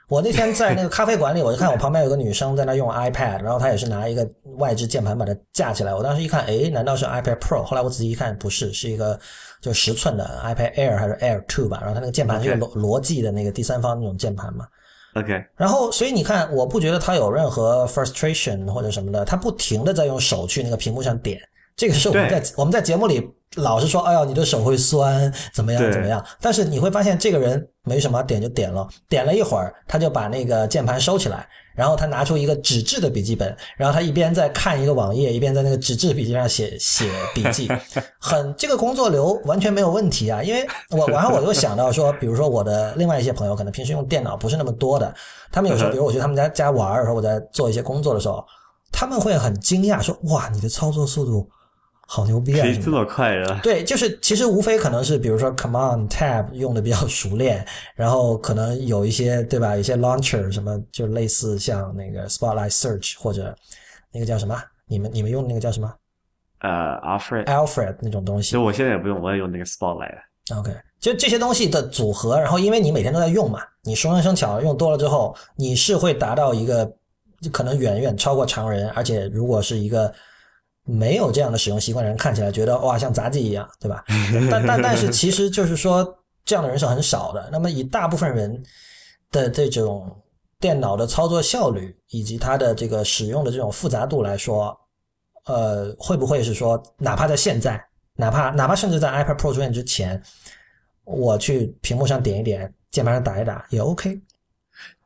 我那天在那个咖啡馆里，我就看我旁边有个女生在那用 iPad，然后她也是拿一个外置键盘把它架起来。我当时一看，哎，难道是 iPad Pro？后来我仔细一看，不是，是一个就十寸的 iPad Air 还是 Air Two 吧？然后它那个键盘是罗罗技的那个第三方那种键盘嘛。OK。然后，所以你看，我不觉得它有任何 frustration 或者什么的，它不停的在用手去那个屏幕上点。这个是我们在我们在节目里。老是说，哎呀，你的手会酸，怎么样怎么样？但是你会发现，这个人没什么，点就点了，点了一会儿，他就把那个键盘收起来，然后他拿出一个纸质的笔记本，然后他一边在看一个网页，一边在那个纸质笔记上写写笔记，很这个工作流完全没有问题啊。因为我然后我又想到说，比如说我的另外一些朋友，可能平时用电脑不是那么多的，他们有时候，比如我去他们家家玩的时候，我在做一些工作的时候，他们会很惊讶说，哇，你的操作速度。好牛逼啊！可以这么快啊？对，就是其实无非可能是，比如说 Command Tab 用的比较熟练，然后可能有一些对吧？一些 Launcher 什么，就类似像那个 Spotlight Search 或者那个叫什么？你们你们用那个叫什么？呃，Alfred Alfred 那种东西。其实我现在也不用，我也用那个 Spotlight。OK，就这些东西的组合，然后因为你每天都在用嘛，你熟能生巧，用多了之后，你是会达到一个可能远远超过常人，而且如果是一个。没有这样的使用习惯的人看起来觉得哇像杂技一样，对吧？但但但是其实就是说这样的人是很少的。那么以大部分人的这种电脑的操作效率以及它的这个使用的这种复杂度来说，呃，会不会是说哪怕在现在，哪怕哪怕甚至在 iPad Pro 出现之前，我去屏幕上点一点，键盘上打一打也 OK。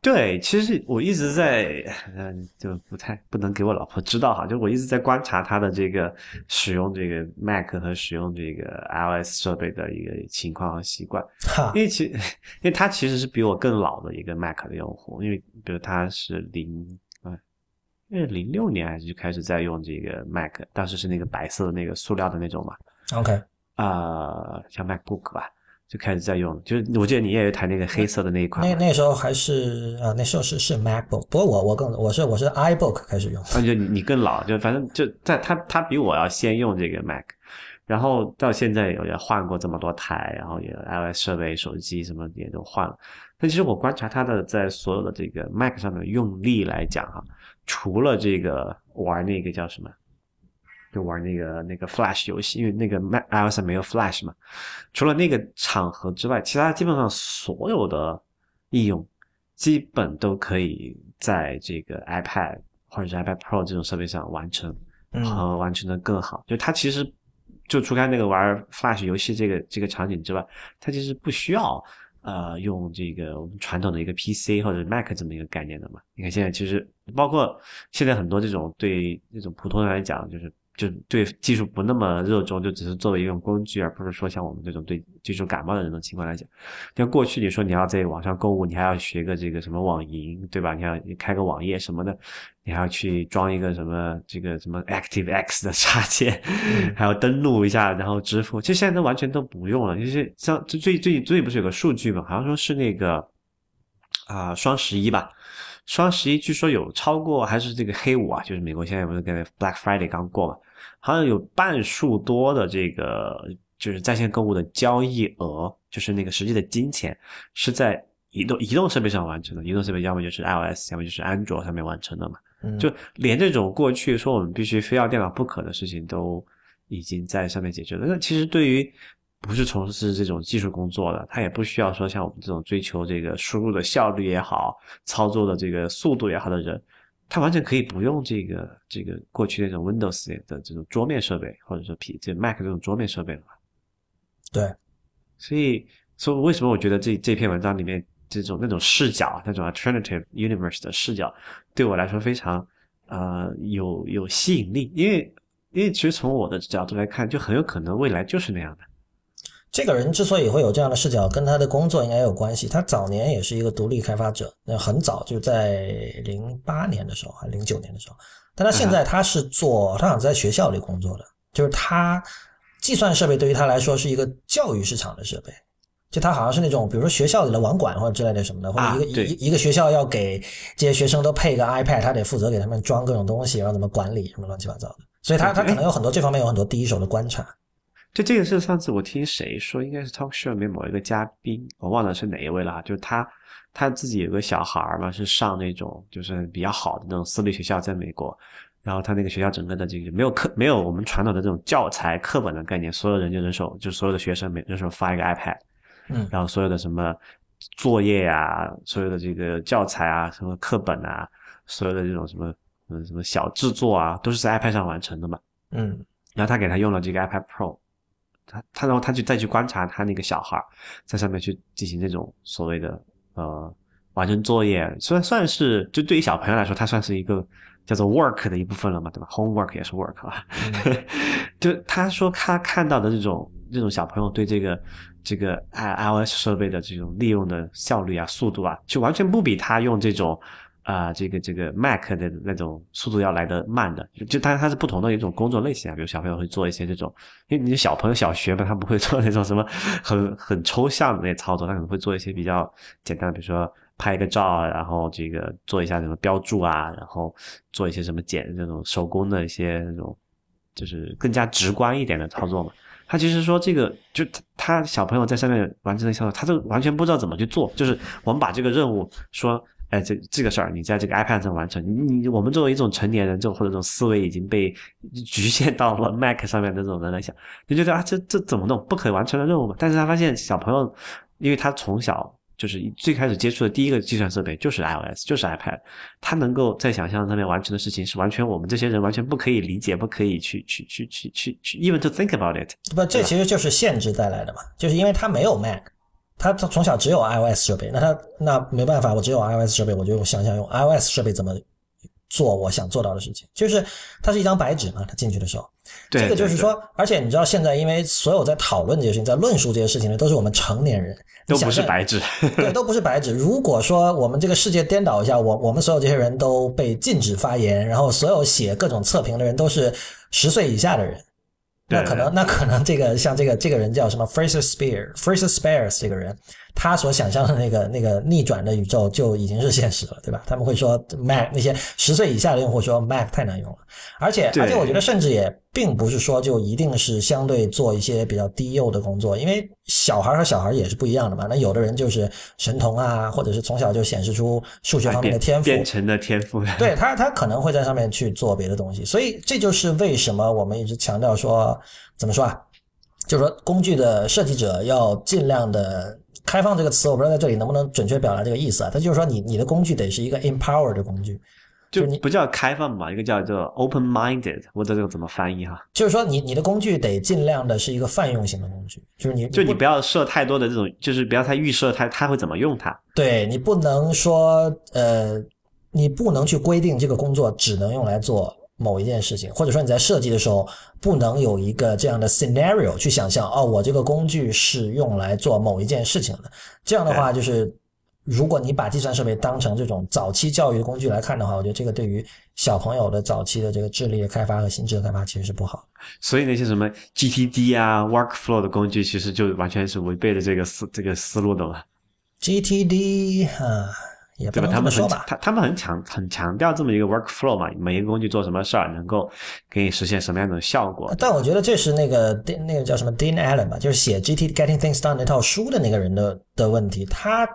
对，其实我一直在，嗯，就不太不能给我老婆知道哈，就我一直在观察她的这个使用这个 Mac 和使用这个 iOS 设备的一个情况和习惯。因为其，因为她其实是比我更老的一个 Mac 的用户，因为比如她是零，啊，因为零六年还是就开始在用这个 Mac，当时是那个白色的那个塑料的那种嘛。OK，啊，像 MacBook 吧。就开始在用，就是我记得你也有一台那个黑色的那一款。那那时候还是啊，那时候是是 MacBook，不过我我更我是我是 iBook 开始用。那就你更老，就反正就在他他比我要先用这个 Mac，然后到现在也换过这么多台，然后也 iOS 设备、手机什么也都换了。但其实我观察他的在所有的这个 Mac 上面用力来讲哈，除了这个玩那个叫什么？就玩那个那个 Flash 游戏，因为那个 Mac iOS 没有 Flash 嘛。除了那个场合之外，其他基本上所有的应用基本都可以在这个 iPad 或者是 iPad Pro 这种设备上完成，和完成的更好。就它其实就除开那个玩 Flash 游戏这个这个场景之外，它其实不需要呃用这个我们传统的一个 PC 或者 Mac 这么一个概念的嘛。你看现在其实包括现在很多这种对那种普通人来讲，就是。就对技术不那么热衷，就只是作为一种工具，而不是说像我们这种对技术感冒的人的情况来讲。像过去你说你要在网上购物，你还要学个这个什么网银，对吧？你要开个网页什么的，你还要去装一个什么这个什么 ActiveX 的插件，还要登录一下，然后支付。其实现在都完全都不用了。就是像最最最最不是有个数据嘛？好像说是那个啊双十一吧。双十一据说有超过，还是这个黑五啊？就是美国现在不是跟 Black Friday 刚过嘛？好像有半数多的这个就是在线购物的交易额，就是那个实际的金钱是在移动移动设备上完成的。移动设备要么就是 iOS，要么就是安卓上面完成的嘛。就连这种过去说我们必须非要电脑不可的事情，都已经在上面解决了。那其实对于不是从事这种技术工作的，他也不需要说像我们这种追求这个输入的效率也好，操作的这个速度也好的人，他完全可以不用这个这个过去那种 Windows 的这种桌面设备，或者说 P 这 Mac 这种桌面设备了。对，所以所以为什么我觉得这这篇文章里面这种那种视角，那种 Alternative Universe 的视角，对我来说非常呃有有吸引力，因为因为其实从我的角度来看，就很有可能未来就是那样的。这个人之所以会有这样的视角，跟他的工作应该有关系。他早年也是一个独立开发者，那很早就在零八年的时候，还零九年的时候。但他现在他是做，他好像在学校里工作的，就是他计算设备对于他来说是一个教育市场的设备。就他好像是那种，比如说学校里的网管或者之类的什么的，或者一个一一个学校要给这些学生都配一个 iPad，他得负责给他们装各种东西，然后怎么管理什么乱七八糟的。所以他他可能有很多这方面有很多第一手的观察。就这个是上次我听谁说，应该是 talk show 里面某一个嘉宾，我忘了是哪一位了。就是他他自己有个小孩嘛，是上那种就是比较好的那种私立学校，在美国。然后他那个学校整个的这个没有课，没有我们传统的这种教材课本的概念，所有人就人手，就所有的学生每人手发一个 iPad，嗯，然后所有的什么作业啊，所有的这个教材啊，什么课本啊，所有的这种什么嗯什么小制作啊，都是在 iPad 上完成的嘛，嗯，然后他给他用了这个 iPad Pro。他他然后他就再去观察他那个小孩在上面去进行这种所谓的呃完成作业，虽然算是就对于小朋友来说，他算是一个叫做 work 的一部分了嘛，对吧？homework 也是 work 啊。就他说他看到的这种这种小朋友对这个这个 i iOS 设备的这种利用的效率啊、速度啊，就完全不比他用这种。啊，这个这个 Mac 的那种速度要来的慢的，就当然它是不同的一种工作类型啊。比如小朋友会做一些这种，因为你小朋友小学嘛，他不会做那种什么很很抽象的那些操作，他可能会做一些比较简单的，比如说拍一个照，然后这个做一下什么标注啊，然后做一些什么简这种手工的一些那种，就是更加直观一点的操作嘛。他其实说这个，就他小朋友在上面完成的操作，他都完全不知道怎么去做。就是我们把这个任务说。哎，这这个事儿，你在这个 iPad 上完成，你你我们作为一种成年人，这种或者这种思维已经被 局限到了 Mac 上面的这种人来想，你觉得啊，这这怎么弄？不可完成的任务嘛？但是他发现小朋友，因为他从小就是最开始接触的第一个计算设备就是 iOS，就是 iPad，他能够在想象上面完成的事情是完全我们这些人完全不可以理解、不可以去去去去去去，even to think about it。不，这其实就是限制带来的嘛，就是因为他没有 Mac。他他从小只有 iOS 设备，那他那没办法，我只有 iOS 设备，我就想想用 iOS 设备怎么做我想做到的事情，就是它是一张白纸嘛，他进去的时候，对这个就是说，而且你知道现在因为所有在讨论这些事情，在论述这些事情的都是我们成年人，都不是白纸。对，都不是白纸。如果说我们这个世界颠倒一下，我我们所有这些人都被禁止发言，然后所有写各种测评的人都是十岁以下的人，那可能那可能这个像这个这个人叫什么 Fraser Spear，Fraser Spears 这个人，他所想象的那个那个逆转的宇宙就已经是现实了，对吧？他们会说 Mac 那些十岁以下的用户说 Mac 太难用了，而且而且我觉得甚至也并不是说就一定是相对做一些比较低幼的工作，因为小孩和小孩也是不一样的嘛。那有的人就是神童啊，或者是从小就显示出数学方面的天赋，编程的天赋。对他，他可能会在上面去做别的东西，所以这就是为什么我们一直强调说，怎么说啊？就是说，工具的设计者要尽量的开放这个词，我不知道在这里能不能准确表达这个意思啊？它就是说你，你的工具得是一个 empower 的工具，就你不叫开放吧，一个叫做 open minded，我这个怎么翻译哈？就是说你你的工具得尽量的是一个泛用型的工具，就是你就你不不要设太多的这种，就是不要太预设它它会怎么用它。对你不能说呃，你不能去规定这个工作只能用来做某一件事情，或者说你在设计的时候不能有一个这样的 scenario 去想象哦，我这个工具是用来做某一件事情的。这样的话，就是如果你把计算设备当成这种早期教育的工具来看的话，我觉得这个对于小朋友的早期的这个智力的开发和心智的开发其实是不好。所以那些什么 GTD 啊、Workflow 的工具，其实就完全是违背了这个思这个思路的嘛，GTD 啊，也不对吧？能他们很这么说吧。他他们很强很强调这么一个 Workflow 嘛，每一个工具做什么事儿，能够给你实现什么样的效果。但我觉得这是那个那个叫什么 Dean Allen 吧，就是写《GT Getting Things Done》那套书的那个人的的问题。他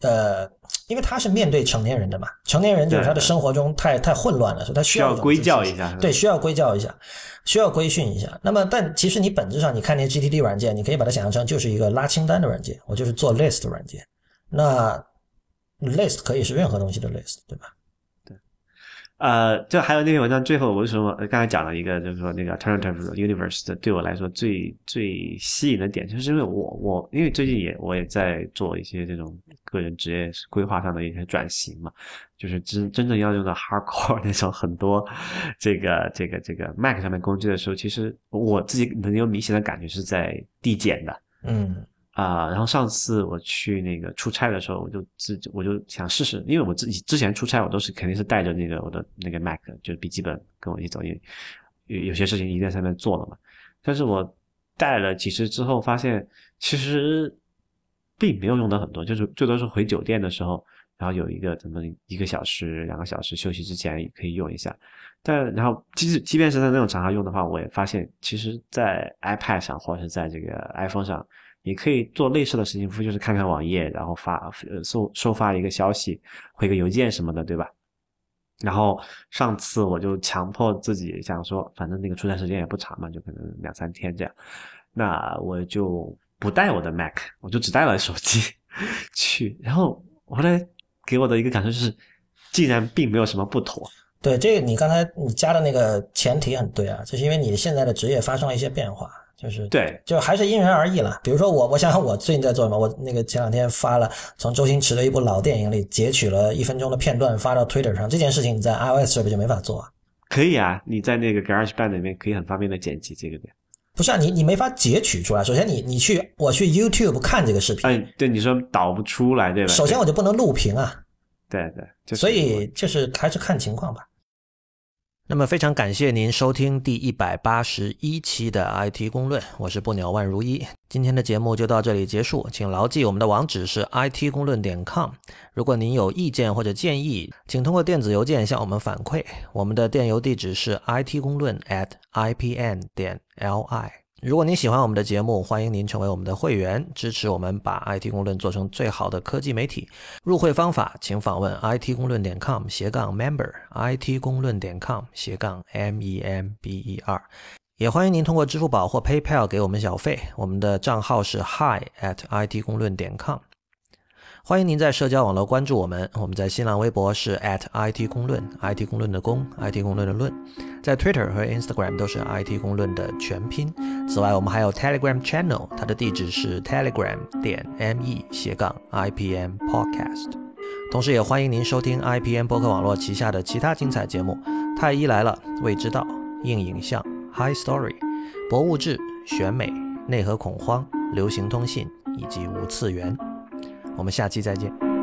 呃，因为他是面对成年人的嘛，成年人就是他的生活中太太混乱了，所以他需要归教一下，对，需要归教一下，需要规训一下。那么，但其实你本质上，你看那些 GTD 软件，你可以把它想象成就是一个拉清单的软件，我就是做 list 的软件。那 list 可以是任何东西的 list，对吧？呃，就还有那篇文章最后，我为什么刚才讲了一个，就是说那个 alternative universe 的，对我来说最最吸引的点，就是因为我我因为最近也我也在做一些这种个人职业规划上的一些转型嘛，就是真真正要用到 hardcore 那种很多这个这个这个 Mac 上面工具的时候，其实我自己能有明显的感觉是在递减的。嗯啊、然后上次我去那个出差的时候，我就自我就想试试，因为我自己之前出差我都是肯定是带着那个我的那个 Mac 就是笔记本跟我一起走，因为有有些事情一定在上面做了嘛。但是我带了几次之后，发现其实并没有用的很多，就是最多是回酒店的时候，然后有一个怎么一个小时、两个小时休息之前也可以用一下。但然后即使即便是在那种场合用的话，我也发现其实，在 iPad 上或者是在这个 iPhone 上。也可以做类似的事情，不就是看看网页，然后发呃收收发一个消息，回个邮件什么的，对吧？然后上次我就强迫自己想说，反正那个出差时间也不长嘛，就可能两三天这样，那我就不带我的 Mac，我就只带了手机 去。然后后来给我的一个感受就是，竟然并没有什么不妥。对，这个你刚才你加的那个前提很对啊，就是因为你现在的职业发生了一些变化，就是对，就还是因人而异了。比如说我，我想想我最近在做什么，我那个前两天发了从周星驰的一部老电影里截取了一分钟的片段发到 Twitter 上，这件事情你在 iOS 设备就没法做啊。可以啊，你在那个 GarageBand 里面可以很方便的剪辑这个的。不是啊，你你没法截取出来。首先你你去我去 YouTube 看这个视频，嗯，对，你说导不出来，对吧？首先我就不能录屏啊，对对，就是所以就是还是看情况吧。那么非常感谢您收听第一百八十一期的 IT 公论，我是不鸟万如一。今天的节目就到这里结束，请牢记我们的网址是 it 公论点 com。如果您有意见或者建议，请通过电子邮件向我们反馈。我们的电邮地址是 it 公论 at ipn 点 li。如果您喜欢我们的节目，欢迎您成为我们的会员，支持我们把 IT 公论做成最好的科技媒体。入会方法，请访问 it 公论点 com 斜杠 member，it 公论点 com 斜杠 m e m b e r。也欢迎您通过支付宝或 PayPal 给我们小费，我们的账号是 hi at it 公论点 com。欢迎您在社交网络关注我们，我们在新浪微博是 at @IT 公论，IT 公论的公，IT 公论的论，在 Twitter 和 Instagram 都是 IT 公论的全拼。此外，我们还有 Telegram Channel，它的地址是 telegram 点 me 斜杠 IPM Podcast。同时，也欢迎您收听 IPM 博客网络旗下的其他精彩节目：太医来了、未知道、硬影像、High Story、博物志、选美、内核恐慌、流行通信以及无次元。我们下期再见。